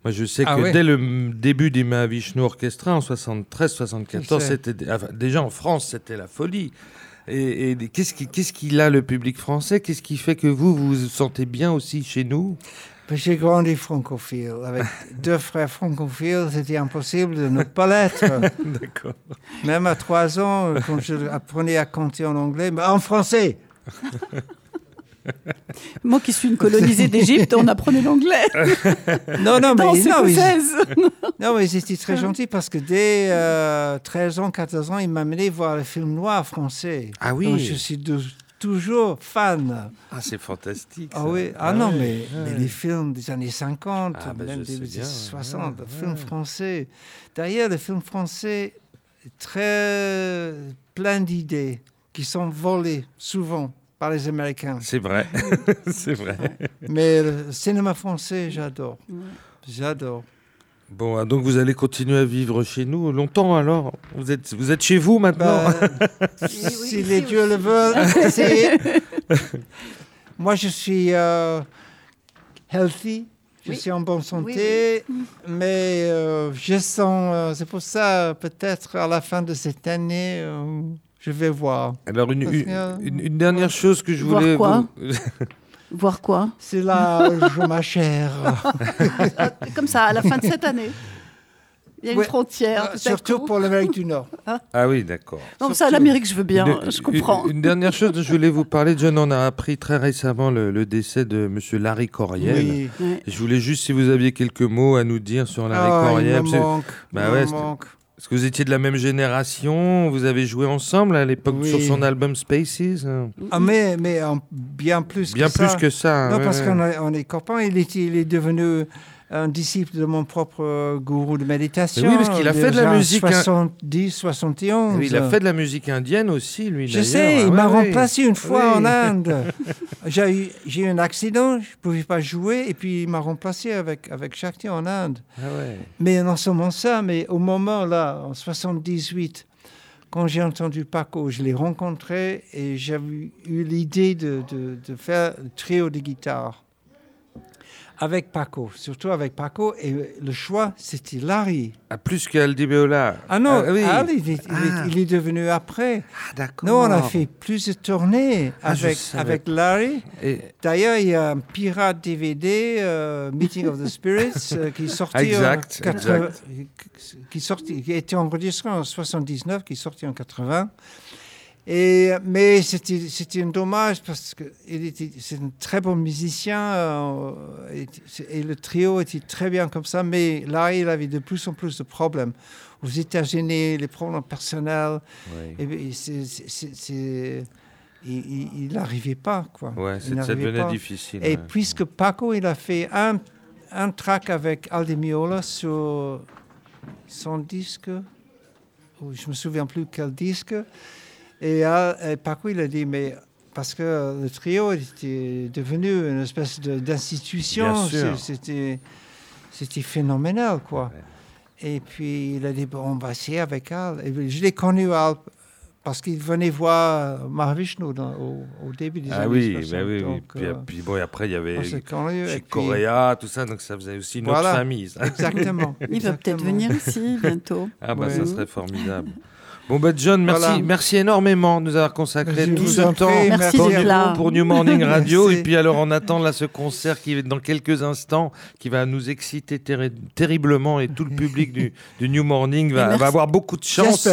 Moi, je sais Ah que ouais. dès le début des Mahavishnu Orchestra en 73-74, sais. c'était dé- enfin, déjà en France, c'était la folie. Et, qu'est-ce qui- qu'est-ce qu'il a le public français? Qu'est-ce qui fait que vous vous vous sentez bien aussi chez nous? Ben, J'ai grandi francophile. Avec deux frères francophiles, c'était impossible de ne pas l'être. D'accord. Même à trois ans, quand je apprenais à compter en anglais, mais en français. Moi qui suis une colonisée d'Égypte, on apprenait l'anglais. Non, non, mais, non, mais, non, mais c'était très gentil parce que dès euh, 13 ans, 14 ans, il m'a amené voir le film noir français. Ah oui. Donc, je suis de- toujours fan. Ah, c'est fantastique. Ah oui, ah non, ouais, mais, mais les films des années 50, Ah, ben, même des années bien, 60, ouais, le film ouais. français. D'ailleurs, le film français est très plein d'idées qui sont volées souvent par les Américains. C'est vrai, c'est vrai. Mais le cinéma français, j'adore. J'adore. Bon, ah, donc vous allez continuer à vivre chez nous longtemps alors Vous êtes, vous êtes chez vous maintenant Bah, si les dieux le veulent. Moi, je suis euh, healthy. Je Oui. suis en bonne santé, mais euh, je sens, euh, c'est pour ça, peut-être à la fin de cette année, euh, je vais voir. Alors, une, Parce une, que- une- une dernière chose que je Voir voulais... quoi vous- Voir quoi? C'est l'âge, ma chère. Comme ça, à la fin de cette année. Il y a une Ouais. frontière. à Surtout pour l'Amérique du Nord. Ah oui, d'accord. Non, ça, l'Amérique, je veux bien. Une- je comprends. Une, une dernière chose dont je voulais vous parler, John, on a appris très récemment le, le décès de Monsieur Larry Coriel. Oui. Je voulais juste si vous aviez quelques mots à nous dire sur Larry Ah, il Coriel. me que- manque. Bah il ouais, me c'était- manque. Parce que vous étiez de la même génération, vous avez joué ensemble à l'époque Oui. sur son album Spaces? Ah, mais, mais en- bien plus Bien que plus ça. que ça. Non, ouais, parce qu'on est- est copains. Il, était- il est devenu un disciple de mon propre euh, gourou de méditation. Mais oui, parce qu'il a fait de la musique, hein. 70, 71. Oui, il a fait de la musique indienne aussi, lui. Je sais, Ah il ouais, m'a remplacé une fois en Inde. J'ai eu, j'ai eu un accident, je ne pouvais pas jouer, et puis il m'a remplacé avec, avec Shakti en Inde. Ah ouais. Mais non seulement ça, mais au moment là, en 78, quand j'ai entendu Paco, je l'ai rencontré et j'avais eu l'idée de, de, de faire le trio de guitare avec Paco, surtout avec Paco. Et le choix, c'était Larry. Ah, plus qu'Aldi Beola. Ah non, oui. Al, il, est, il est- Ah. il est devenu après. Ah, d'accord. Nous, on a fait plusieurs tournées Ah, avec, avec Larry. Et- D'ailleurs, il y a un pirate DVD, euh, Meeting of the Spirits, euh, qui est sorti Exact, en 80 qui, sorti, qui été enregistré en 79, qui est sorti en 80. Et, mais c'était un dommage parce que c'est un très bon musicien euh, et, et le trio était très bien comme ça. Mais là, il avait de plus en plus de problèmes. Aux États-Unis, les problèmes personnels. Ouais. Et c'est- il- n'arrivait pas, quoi. Ouais, Il ça devenait pas. difficile. Et ouais. puisque Paco, il a fait un, un track avec Aldi Miola sur son disque, je me souviens plus quel disque, et, Al- et Paco, il a dit, mais parce que le trio était devenu une espèce d'institution, c'était c'était phénoménal, quoi. Et puis, il a dit, bon, on va essayer avec Al. Et je l'ai connu, Al, parce qu'il venait voir Mahavishnu dans- au, au début des Ah années oui, 60. bah oui, oui. donc, Puis, euh, puis bon, et après, il y avait Coréa, tout ça, donc ça faisait aussi une Voilà. autre famille. ça. Exactement. Il va peut-être venir ici bientôt. Ah bah Ouais. ça serait formidable. Bon bah John, merci, Voilà. merci énormément de nous avoir consacré Je tout ce temps Merci pour, New- pour New Morning Radio. Merci. Et puis alors on attend là ce concert qui est dans quelques instants, qui va nous exciter terri- terriblement et tout le public du, du New Morning va, avoir beaucoup de chance.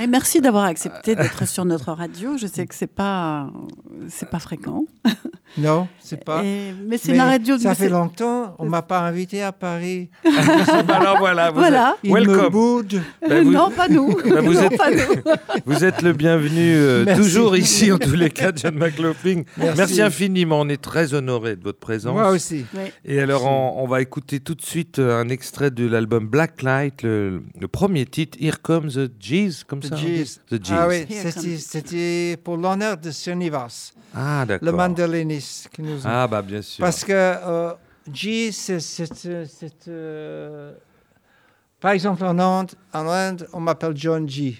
Et merci d'avoir accepté d'être sur notre radio. Je sais que c'est pas c'est pas fréquent. Non, c'est pas. Et- mais c'est une radio. Ça fait longtemps, on m'a pas invité à Paris. alors voilà, vous Voilà. Il me Welcome. boude. Ben, vous- Non, pas nous. Ben, vous Non, êtes- pas nous. vous êtes le bienvenu euh, toujours ici en tous les cas, John McLaughlin. Merci. Merci. infiniment, on est très honoré de votre présence. Moi aussi. Et alors, on, on va écouter tout de suite euh, un extrait de l'album Blacklight, le, le premier titre, Here Comes the Jeez, comme The ça dit The Jeez. Ah oui, c'était- pour l'honneur de Srinivas, Ah, d'accord. le mandoliniste qui nous a Ah, bah bien sûr. Parce que euh, G, c'est. c'est, euh, c'est, euh, par exemple, en Inde, en Inde on m'appelle John G.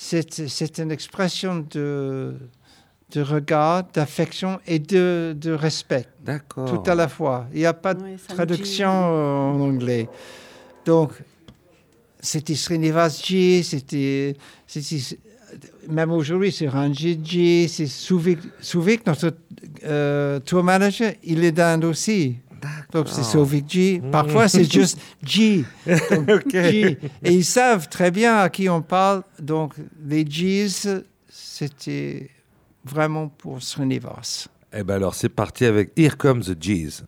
C'est, c'est une expression de, de regard, d'affection et de, de respect, D'accord. tout à la fois. Il n'y a pas de traduction en anglais. Donc, c'était Srinivas Ji, c'était. c'était- Même aujourd'hui, c'est Ranjit Ji, c'est Souvik, Souvik, notre euh, tour manager, il est d'Inde aussi. Donc, c'est Ji. Parfois, c'est juste Ji. Donc, Ji. Et ils savent très bien à qui on parle. Donc, les Jis, c'était vraiment pour Srinivas. Eh ben alors, c'est parti avec Here Comes the G's.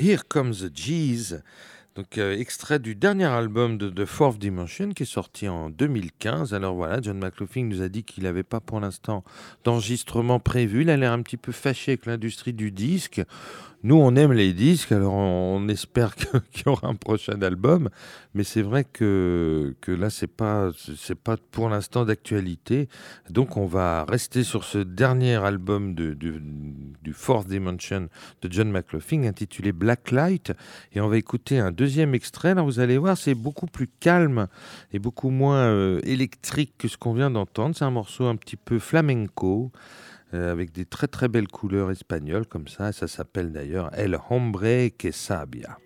Here Comes the Jeez. Donc, euh, extrait du dernier album de The Fourth Dimension qui est sorti en 2015. Alors voilà, John McLaughlin nous a dit qu'il n'avait pas pour l'instant d'enregistrement prévu. Il a l'air un petit peu fâché avec l'industrie du disque. Nous, on aime les disques, alors on, espère qu'il y aura un prochain album, mais c'est vrai que, là, c'est pas, c'est pas pour l'instant d'actualité. Donc, on va rester sur ce dernier album de, du Fourth Dimension de John McLaughlin, intitulé Blacklight, et on va écouter un deuxième extrait. Là, vous allez voir, c'est beaucoup plus calme et beaucoup moins euh, électrique que ce qu'on vient d'entendre. C'est un morceau un petit peu flamenco. Euh, avec des très très belles couleurs espagnoles comme ça. Ça s'appelle d'ailleurs El Hombre que Sabia.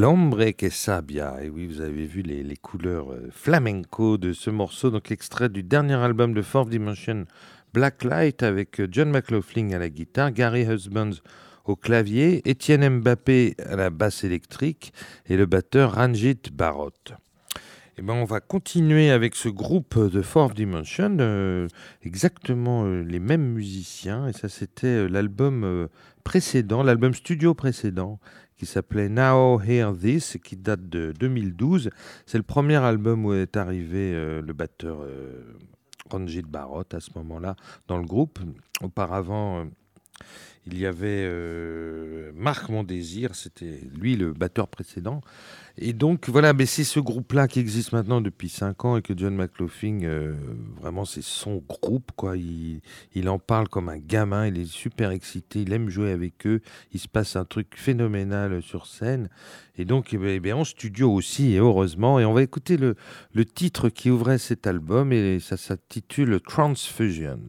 El hombre que sabia. Et oui, vous avez vu les, les couleurs euh, flamenco de ce morceau, donc extrait du dernier album de Fourth Dimension, Blacklight, avec euh, John McLaughlin à la guitare, Gary Husbands au clavier, Étienne Mbappé à la basse électrique et le batteur Ranjit Barot. Eh ben, on va continuer avec ce groupe de Fourth Dimension, euh, exactement les mêmes musiciens, et ça c'était l'album précédent, l'album studio précédent, qui s'appelait Now Hear This, qui date de 2012. C'est le premier album où est arrivé euh, le batteur euh, Ranjit Barot à ce moment-là dans le groupe. Auparavant, euh, il y avait euh, Marc Mondésir, c'était lui le batteur précédent. Et donc voilà, mais c'est ce groupe-là qui existe maintenant depuis 5 ans et que John McLaughlin, euh, vraiment c'est son groupe, quoi. Il, il en parle comme un gamin, il est super excité, il aime jouer avec eux, il se passe un truc phénoménal sur scène. Et donc, eh bien, eh bien, en studio aussi, et heureusement. Et on va écouter le, le titre qui ouvrait cet album, et ça s'intitule. Transfusion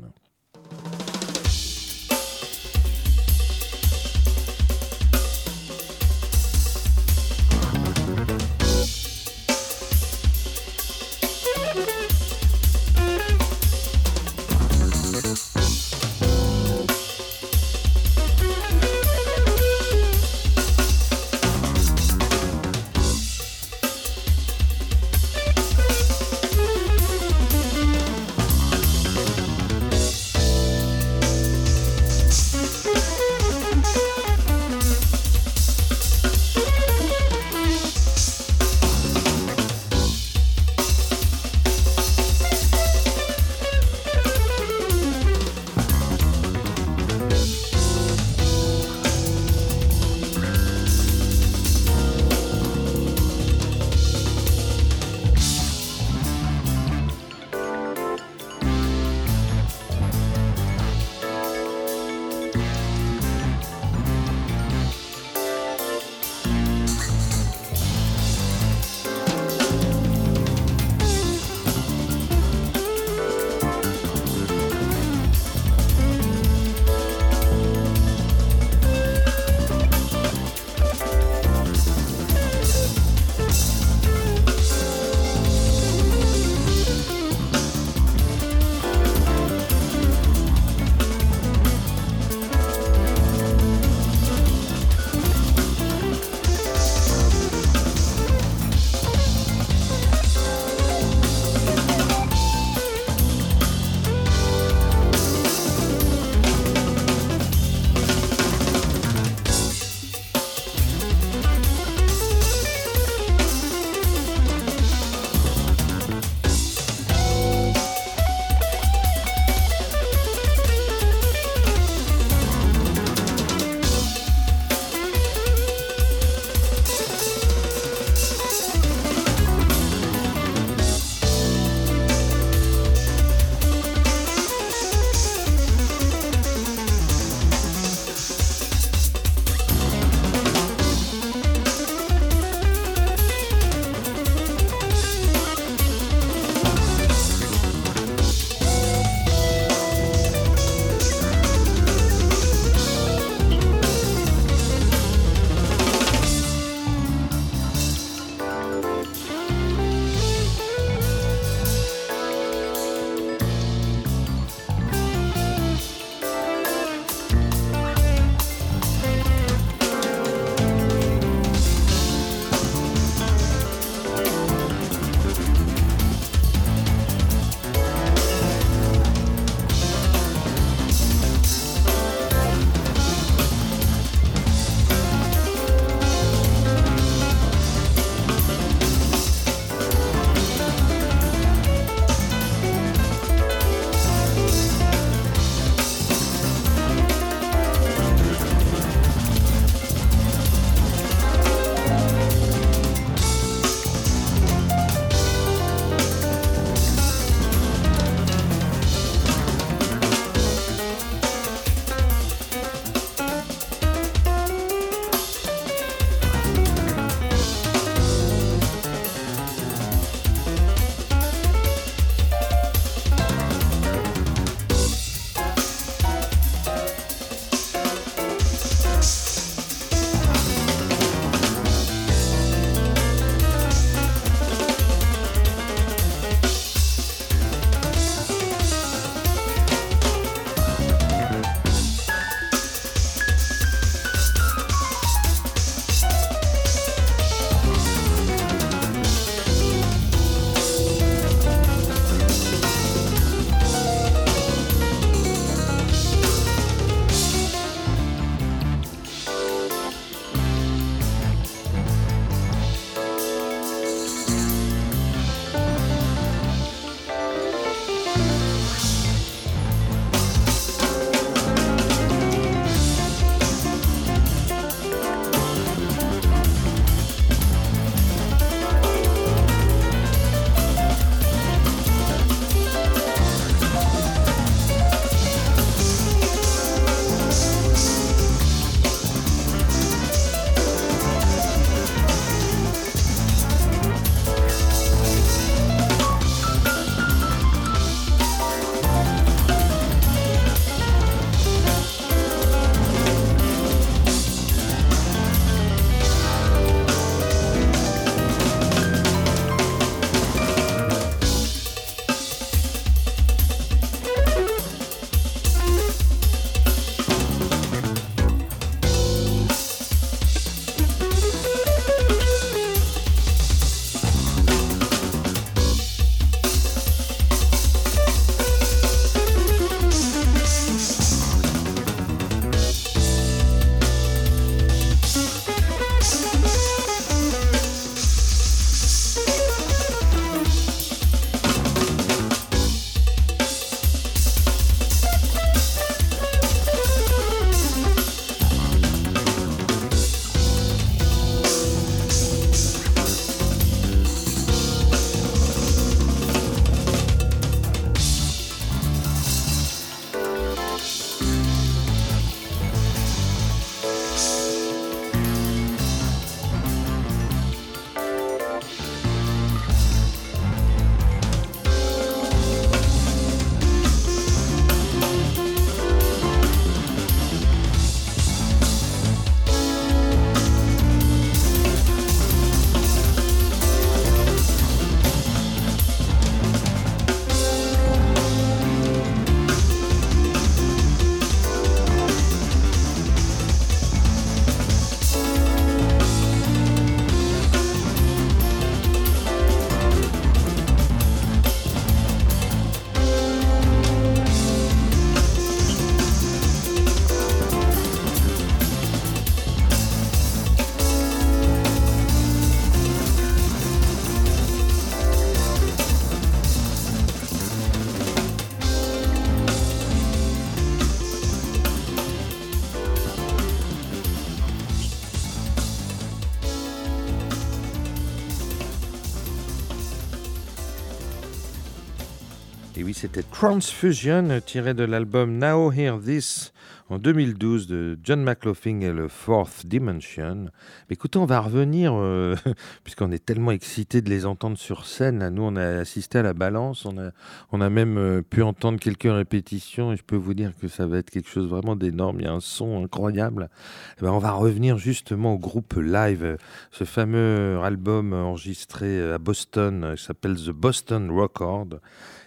c'était Transfusion tiré de l'album Now Hear This en 2012 de John McLaughlin et le Fourth Dimension. Écoutez, on va revenir, euh, puisqu'on est tellement excités de les entendre sur scène. Nous, on a assisté à la balance, on a, on a même euh, pu entendre quelques répétitions, et je peux vous dire que ça va être quelque chose vraiment d'énorme. Il y a un son incroyable. Eh ben, on va revenir justement au groupe live, ce fameux album enregistré à Boston, qui s'appelle The Boston Record.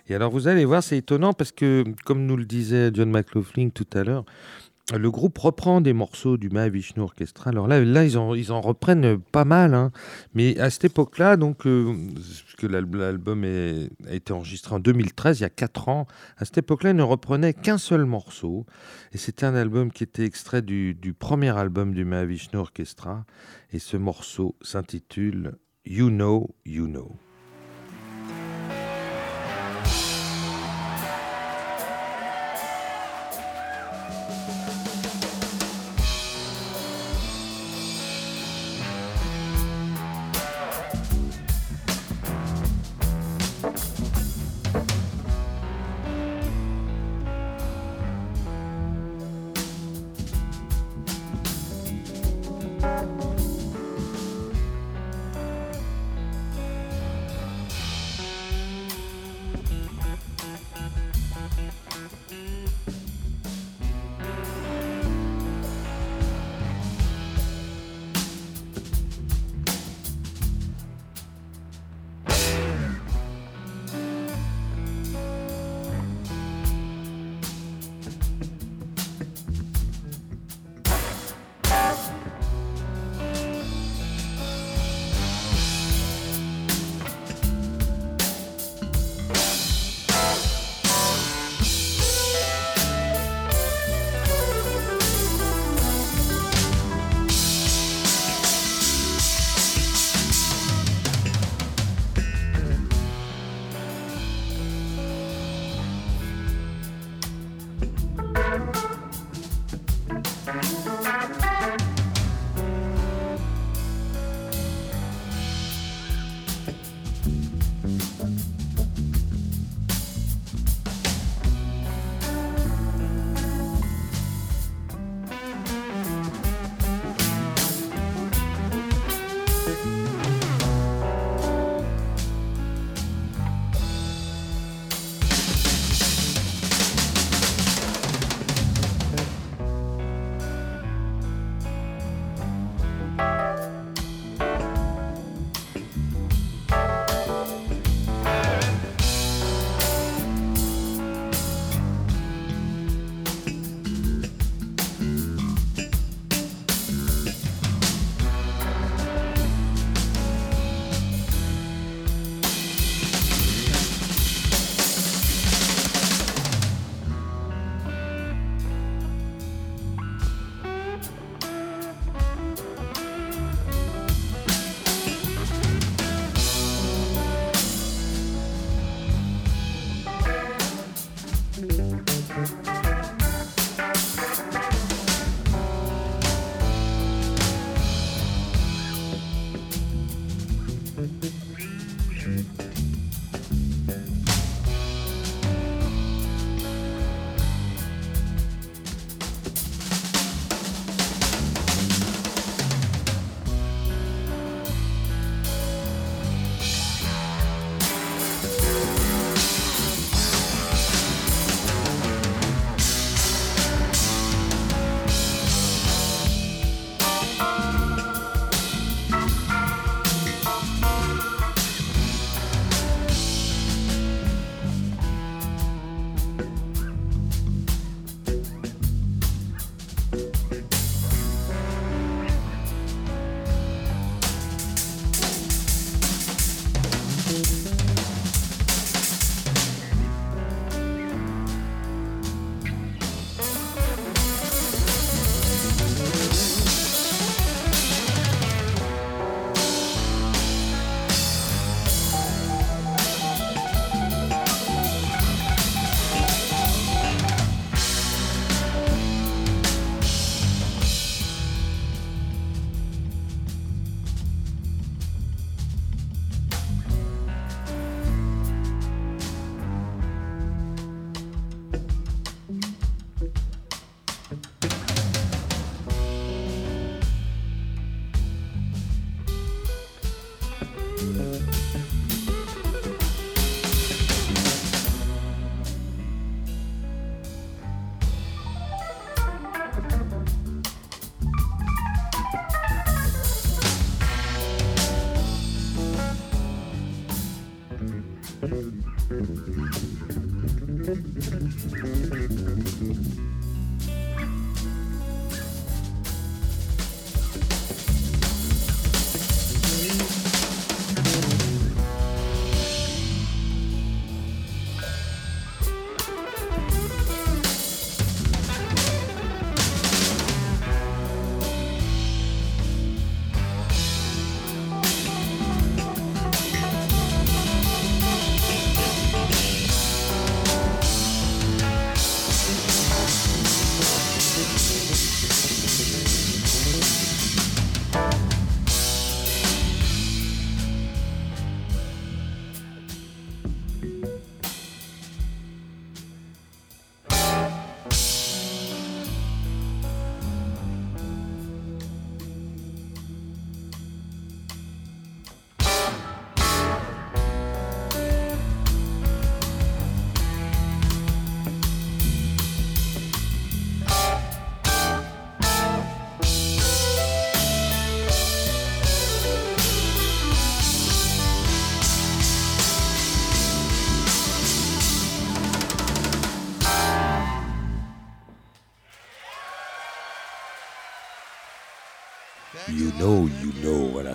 Et alors vous allez voir, c'est étonnant parce que, comme nous le disait John McLaughlin tout à l'heure, le groupe reprend des morceaux du Mahavishnu Orchestra. Alors là, là ils, en, ils en reprennent pas mal. Hein. Mais à cette époque-là, donc, euh, l'album a été enregistré en 2013, il y a 4 ans, à cette époque-là, ils ne reprenaient qu'un seul morceau. Et c'était un album qui était extrait du premier album du Mahavishnu Orchestra. Et ce morceau s'intitule You Know, You Know.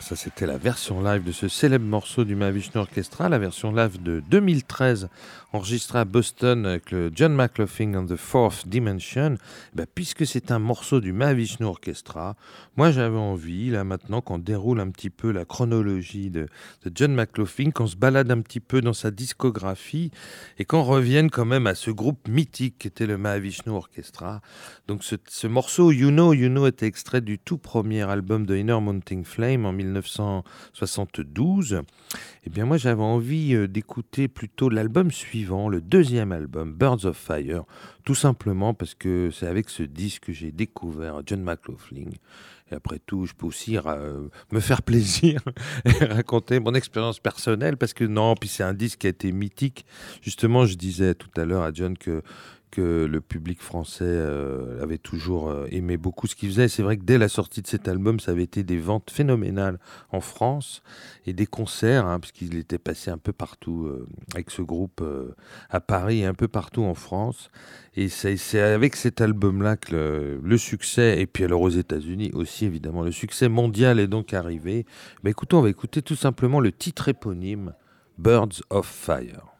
Ça c'était la version live de ce célèbre morceau du Mahavishnu Orchestra, la version live de 2013, enregistrée à Boston avec le John McLaughlin on the Fourth Dimension. Ben, puisque c'est un morceau du Mahavishnu Orchestra, moi j'avais envie, là maintenant, qu'on déroule un petit peu la chronologie de, John McLaughlin, qu'on se balade un petit peu dans sa discographie et qu'on revienne quand même à ce groupe mythique qui était le Mahavishnu Orchestra. Donc ce, ce morceau You Know, You Know était extrait du tout premier album de Inner Mounting Flame en 1972. Eh bien moi j'avais envie euh, d'écouter plutôt l'album suivant, le deuxième album, Birds of Fire, tout simplement parce que c'est avec ce disque que j'ai découvert John McLaughlin. Et après tout, je peux aussi euh, me faire plaisir et raconter mon expérience personnelle parce que non, puis c'est un disque qui a été mythique. Justement, je disais tout à l'heure à John que que le public français euh, avait toujours euh, aimé beaucoup ce qu'il faisait. C'est vrai que dès la sortie de cet album, ça avait été des ventes phénoménales en France et des concerts, hein, puisqu'il était passé un peu partout euh, avec ce groupe à Paris et un peu partout en France. Et c'est avec cet album-là que le, succès, et puis alors aux États-Unis aussi évidemment, le succès mondial est donc arrivé. Mais écoutons, on va écouter tout simplement le titre éponyme, Birds of Fire.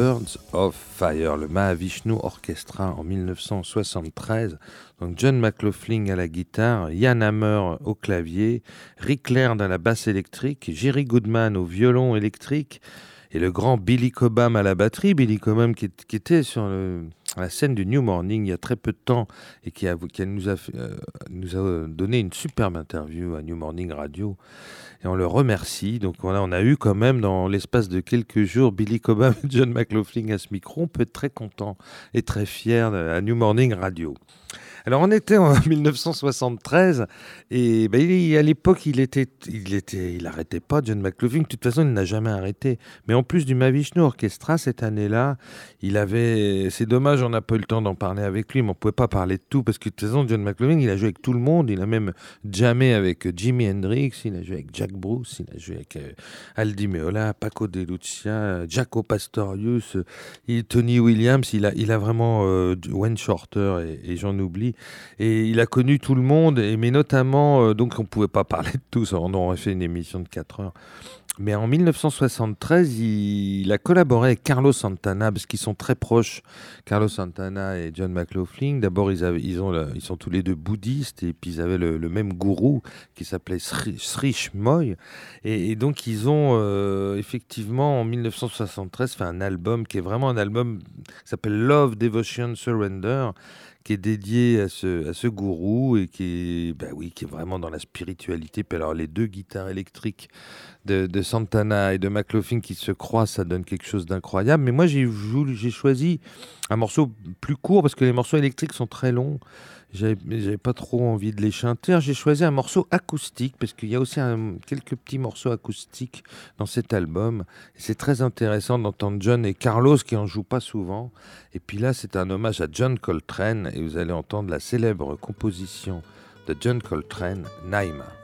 Birds of Fire, le Mahavishnu Orchestra en 1973. Donc John McLaughlin à la guitare, Ian Hammer au clavier, Rick Laird à la basse électrique, Jerry Goodman au violon électrique et le grand Billy Cobham à la batterie. Billy Cobham qui, était sur la scène du New Morning il y a très peu de temps et qui, nous, a euh, a donné une superbe interview à New Morning Radio et on le remercie. Donc voilà, on a eu quand même dans l'espace de quelques jours Billy Cobham et John McLaughlin à ce micro. On peut être très content et très fier à New Morning Radio. Alors on était en 1973 et ben, à l'époque il était, il était, il arrêtait pas John McLaughlin. De toute façon il n'a jamais arrêté. Mais en plus du Mavishnu Orchestra cette année-là, il avait, c'est dommage on n'a pas eu le temps d'en parler avec lui, mais on pouvait pas parler de tout parce que de toute façon John McLaughlin il a joué avec tout le monde, il a même jamais avec Jimi Hendrix, il a joué avec Jack Bruce, il a joué avec euh, Aldi Meola, Paco de Lucia, Jaco Pastorius, Tony Williams, il a, il a vraiment euh, Wayne Shorter et j'en oublie. Et il a connu tout le monde, mais notamment, euh, donc on ne pouvait pas parler de tout, on aurait fait une émission de 4 heures. Mais en 1973, il, a collaboré avec Carlos Santana, parce qu'ils sont très proches, Carlos Santana et John McLaughlin. D'abord, ils, ils, ont ils sont tous les deux bouddhistes, et puis ils avaient le, même gourou qui s'appelait Sri, Moy. Et, donc, ils ont euh, effectivement, en 1973, fait un album qui est vraiment un album qui s'appelle Love, Devotion, Surrender qui est dédié à ce, à ce gourou et qui est, bah oui, qui est vraiment dans la spiritualité. Puis alors les deux guitares électriques de, Santana et de McLaughlin qui se croisent, ça donne quelque chose d'incroyable. Mais moi j'ai choisi un morceau plus court parce que les morceaux électriques sont très longs. J'avais pas trop envie de les chanter. J'ai choisi un morceau acoustique parce qu'il y a aussi quelques petits morceaux acoustiques dans cet album. C'est très intéressant d'entendre John et Carlos qui en jouent pas souvent. Et puis là, c'est un hommage à John Coltrane et vous allez entendre la célèbre composition de John Coltrane, Naima.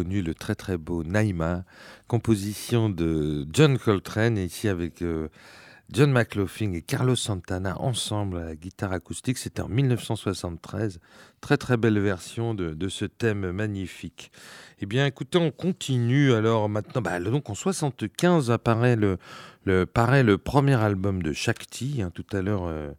Reconnu le très très beau Naima, composition de John Coltrane, et ici avec euh, John McLaughlin et Carlos Santana ensemble à la guitare acoustique. C'était en 1973. Très très belle version de, ce thème magnifique. Eh bien, écoutez, on continue. Alors maintenant, bah, donc en 75 apparaît le, paraît le premier album de Shakti. Hein, tout à l'heure. Euh,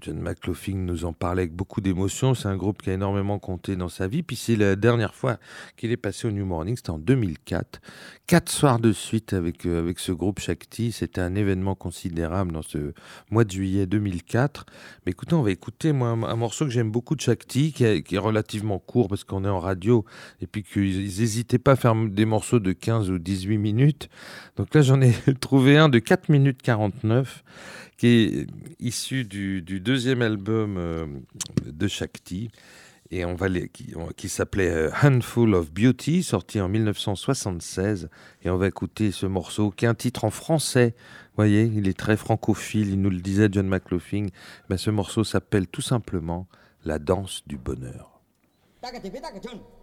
John McLaughlin nous en parlait avec beaucoup d'émotion. C'est un groupe qui a énormément compté dans sa vie. Puis c'est la dernière fois qu'il est passé au New Morning, c'était en 2004. Quatre soirs de suite avec, euh, avec ce groupe Shakti. C'était un événement considérable dans ce mois de juillet 2004. Mais écoutez, on va écouter moi, un, morceau que j'aime beaucoup de Shakti, qui est, qui est relativement court parce qu'on est en radio et puis qu'ils n'hésitaient pas à faire des morceaux de 15 ou 18 minutes. Donc là, j'en ai trouvé un de 4 minutes 49 qui est issu du, deuxième album euh, de Shakti et on va qui, s'appelait euh, Handful of Beauty, sorti en 1976. Et on va écouter ce morceau qui est un titre en français. Vous voyez, il est très francophile, il nous le disait John McLaughlin. Ben, ce morceau s'appelle tout simplement La danse du bonheur.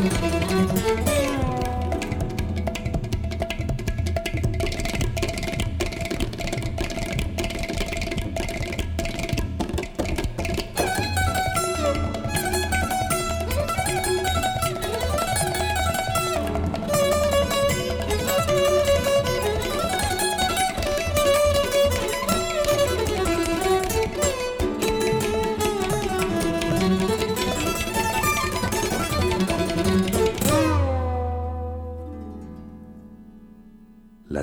Müzik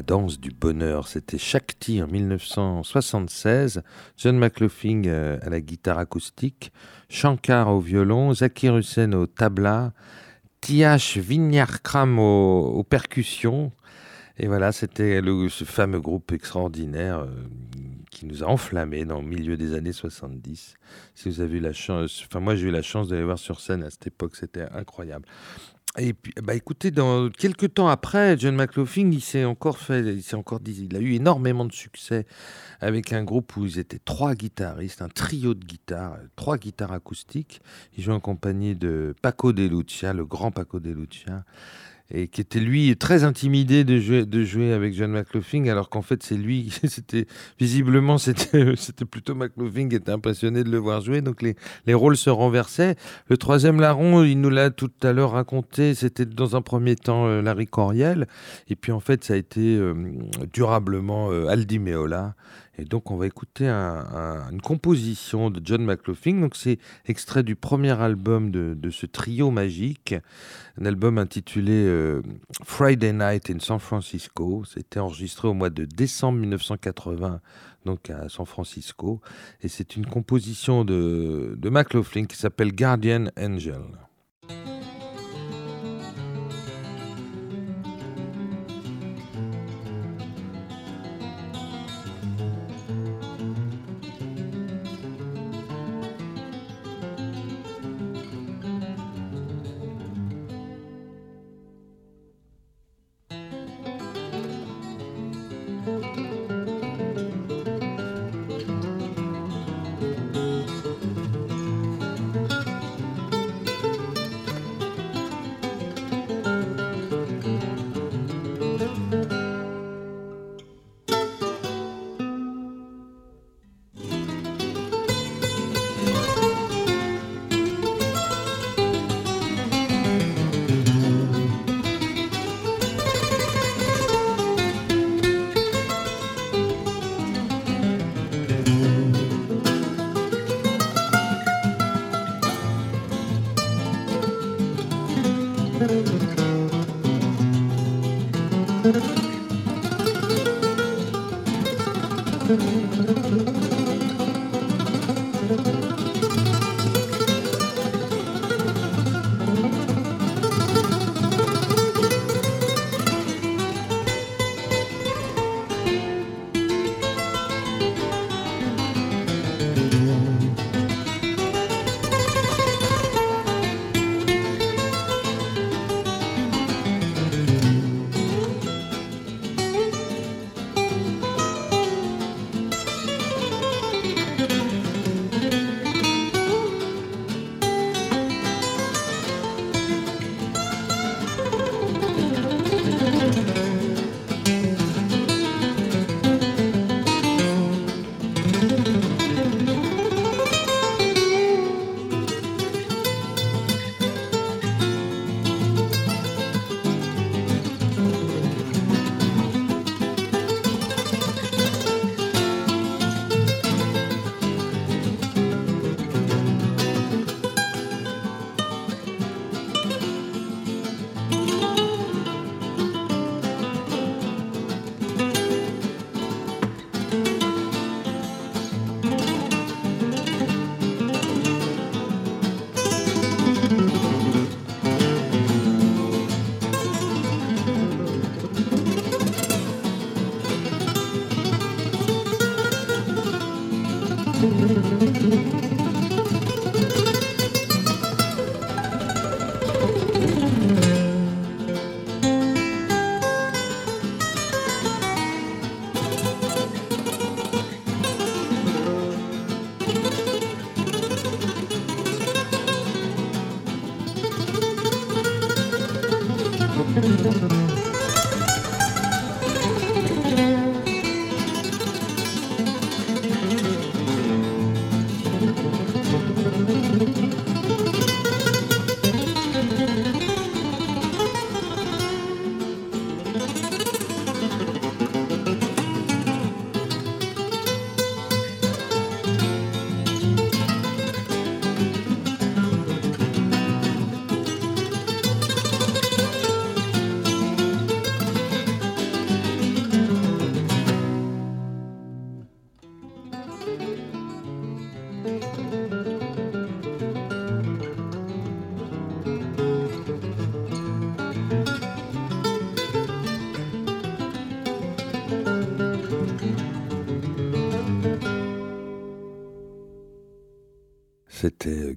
danse du bonheur, c'était Shakti en 1976, John McLaughlin euh, à la guitare acoustique, Shankar au violon, Zakir Hussain au tabla, Tiash Vinyarkram aux, aux percussions. Et voilà, c'était ce fameux groupe extraordinaire euh, qui nous a enflammés dans le milieu des années 70. Si vous avez eu la chance, enfin moi j'ai eu la chance d'aller voir sur scène à cette époque, c'était incroyable. Et puis, bah écoutez, dans quelques temps après, John McLaughlin, il s'est encore fait, il s'est encore dit, il a eu énormément de succès avec un groupe où ils étaient trois guitaristes, un trio de guitares, trois guitares acoustiques. Il jouait en compagnie de Paco de Lucia, le grand Paco de Lucia, et qui était lui très intimidé de jouer, de jouer avec John McLaughlin, alors qu'en fait c'est lui, c'était visiblement c'était c'était plutôt McLaughlin qui était impressionné de le voir jouer, donc les les rôles se renversaient. Le troisième larron, il nous l'a tout à l'heure raconté, c'était dans un premier temps euh, Larry Coriel, et puis en fait ça a été euh, durablement euh, Aldi Meola. Et donc on va écouter un- un- une composition de John McLaughlin. Donc c'est extrait du premier album de, ce trio magique, un album intitulé euh, Friday Night in San Francisco. C'était enregistré au mois de décembre 1980, donc à San Francisco. Et c'est une composition de McLaughlin qui s'appelle Guardian Angel.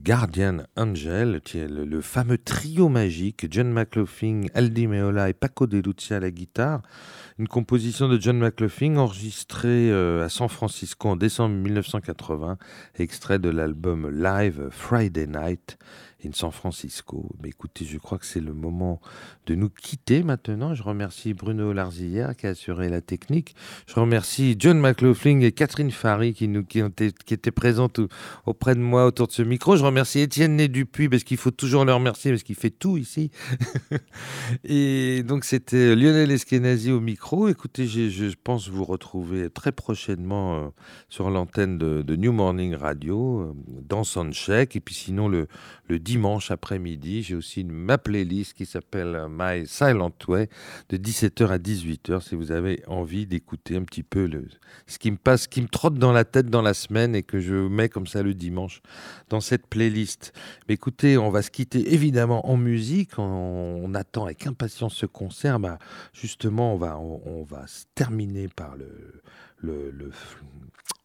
Guardian Angel, le fameux trio magique, John McLaughlin, Aldi Meola et Paco de Lucia à la guitare. Une composition de John McLaughlin enregistrée euh, à San Francisco en décembre 1980, extrait de l'album Live Friday Night in San Francisco. Mais écoutez, je crois que c'est le moment de nous quitter maintenant. Je remercie Bruno Larzillière qui a assuré la technique. Je remercie John McLaughlin et Catherine Farry qui, nous, qui, ont été, qui étaient présentes auprès de moi autour de ce micro. Je remercie Étienne Né Dupuis parce qu'il faut toujours le remercier parce qu'il fait tout ici. et donc c'était Lionel Eskenazi au micro. Écoutez, je pense vous retrouver très prochainement euh, sur l'antenne de, New Morning Radio euh, dans Soundcheck. Et puis sinon le, le dimanche après-midi. J'ai aussi ma playlist qui s'appelle My Silent Way de 17h à 18h si vous avez envie d'écouter un petit peu le, ce qui me passe, ce qui me trotte dans la tête dans la semaine et que je mets comme ça le dimanche dans cette playlist. Écoutez, on va se quitter évidemment en musique. On, attend avec impatience ce concert. Bah, justement, on va, on, on va se terminer par le, le, le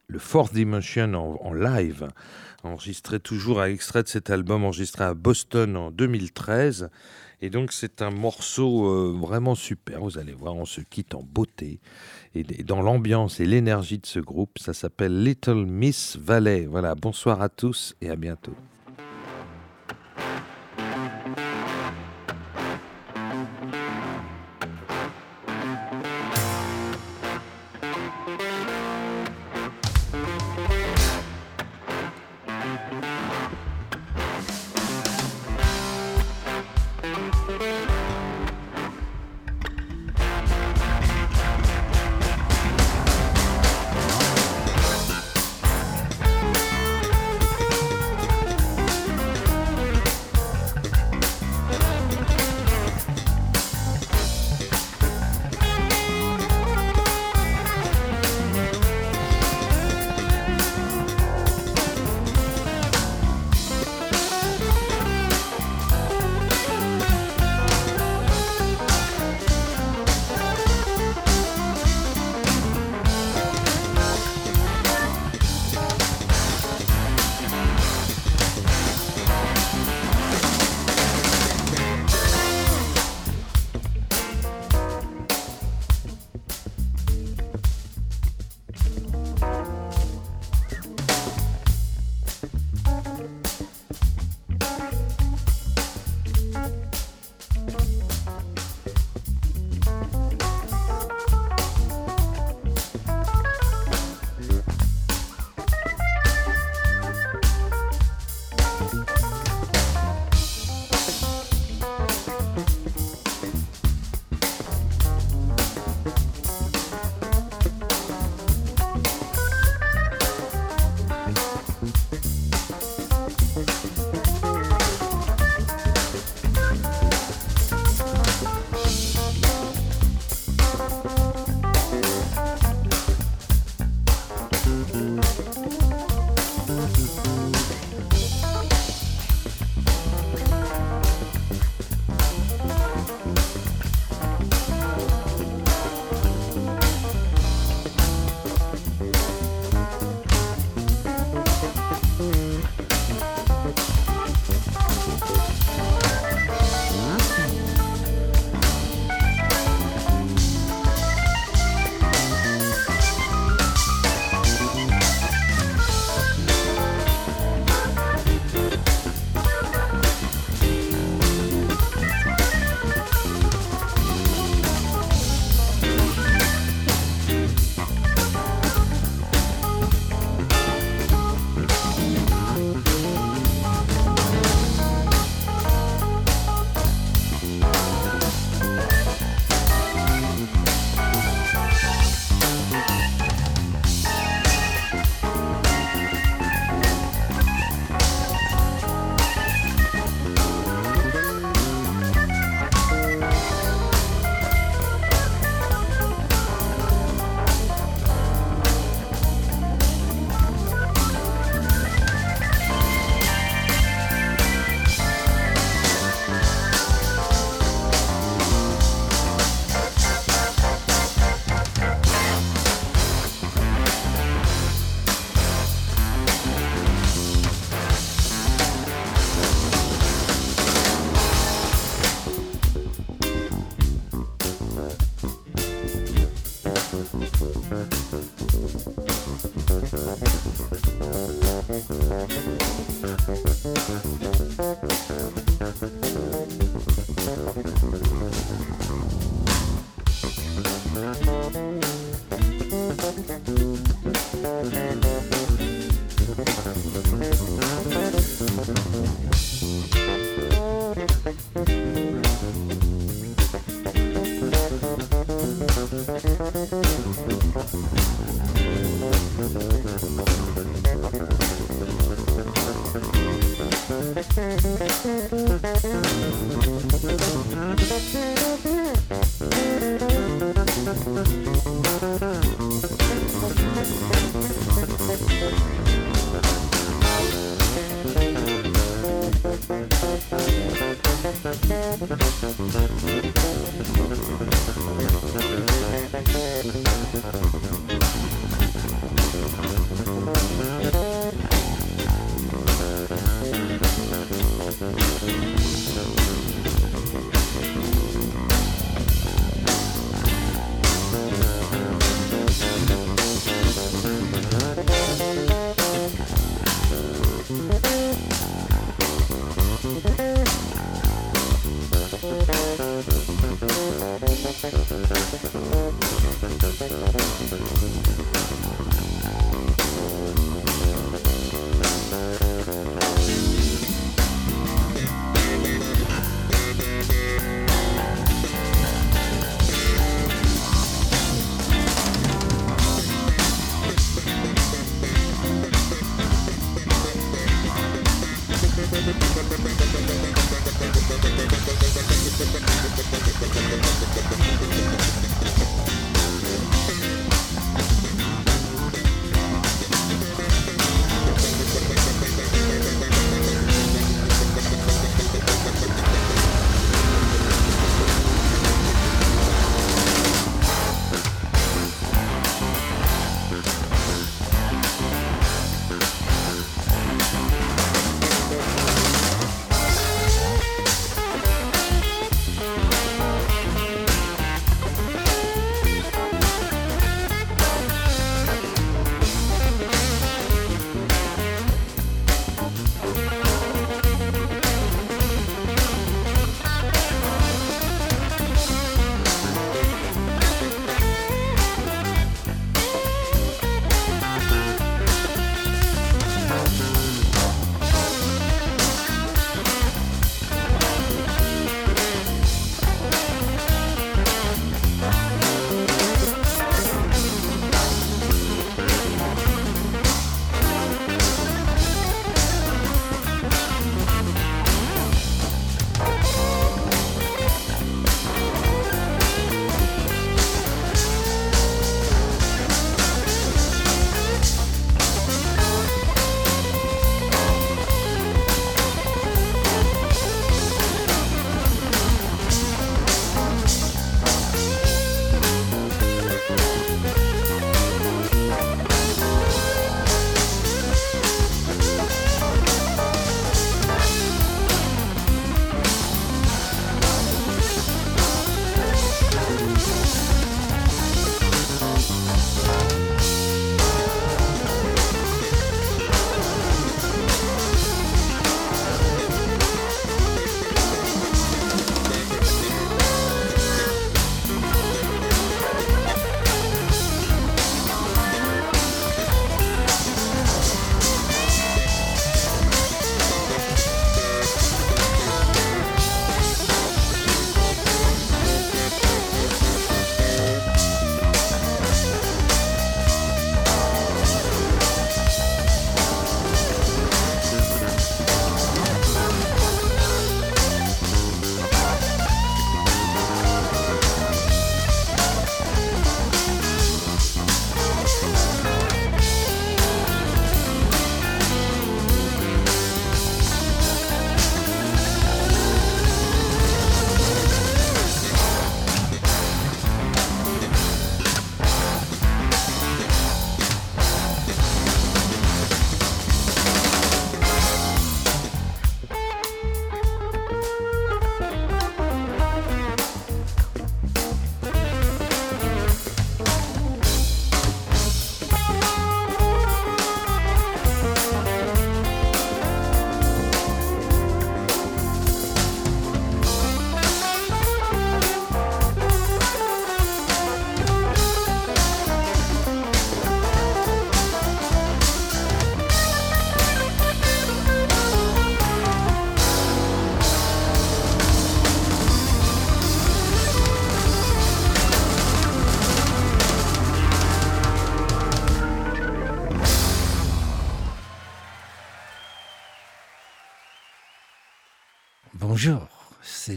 le Fourth Dimension en, live, enregistré toujours à extrait de cet album enregistré à Boston en 2013. Et donc c'est un morceau euh, vraiment super, vous allez voir, on se quitte en beauté. Et, et dans l'ambiance et l'énergie de ce groupe, ça s'appelle Little Miss Valley. Voilà, bonsoir à tous et à bientôt.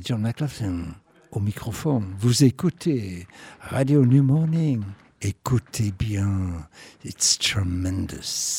John McLaughlin au microphone. Vous écoutez Radio New Morning. Écoutez bien, it's tremendous.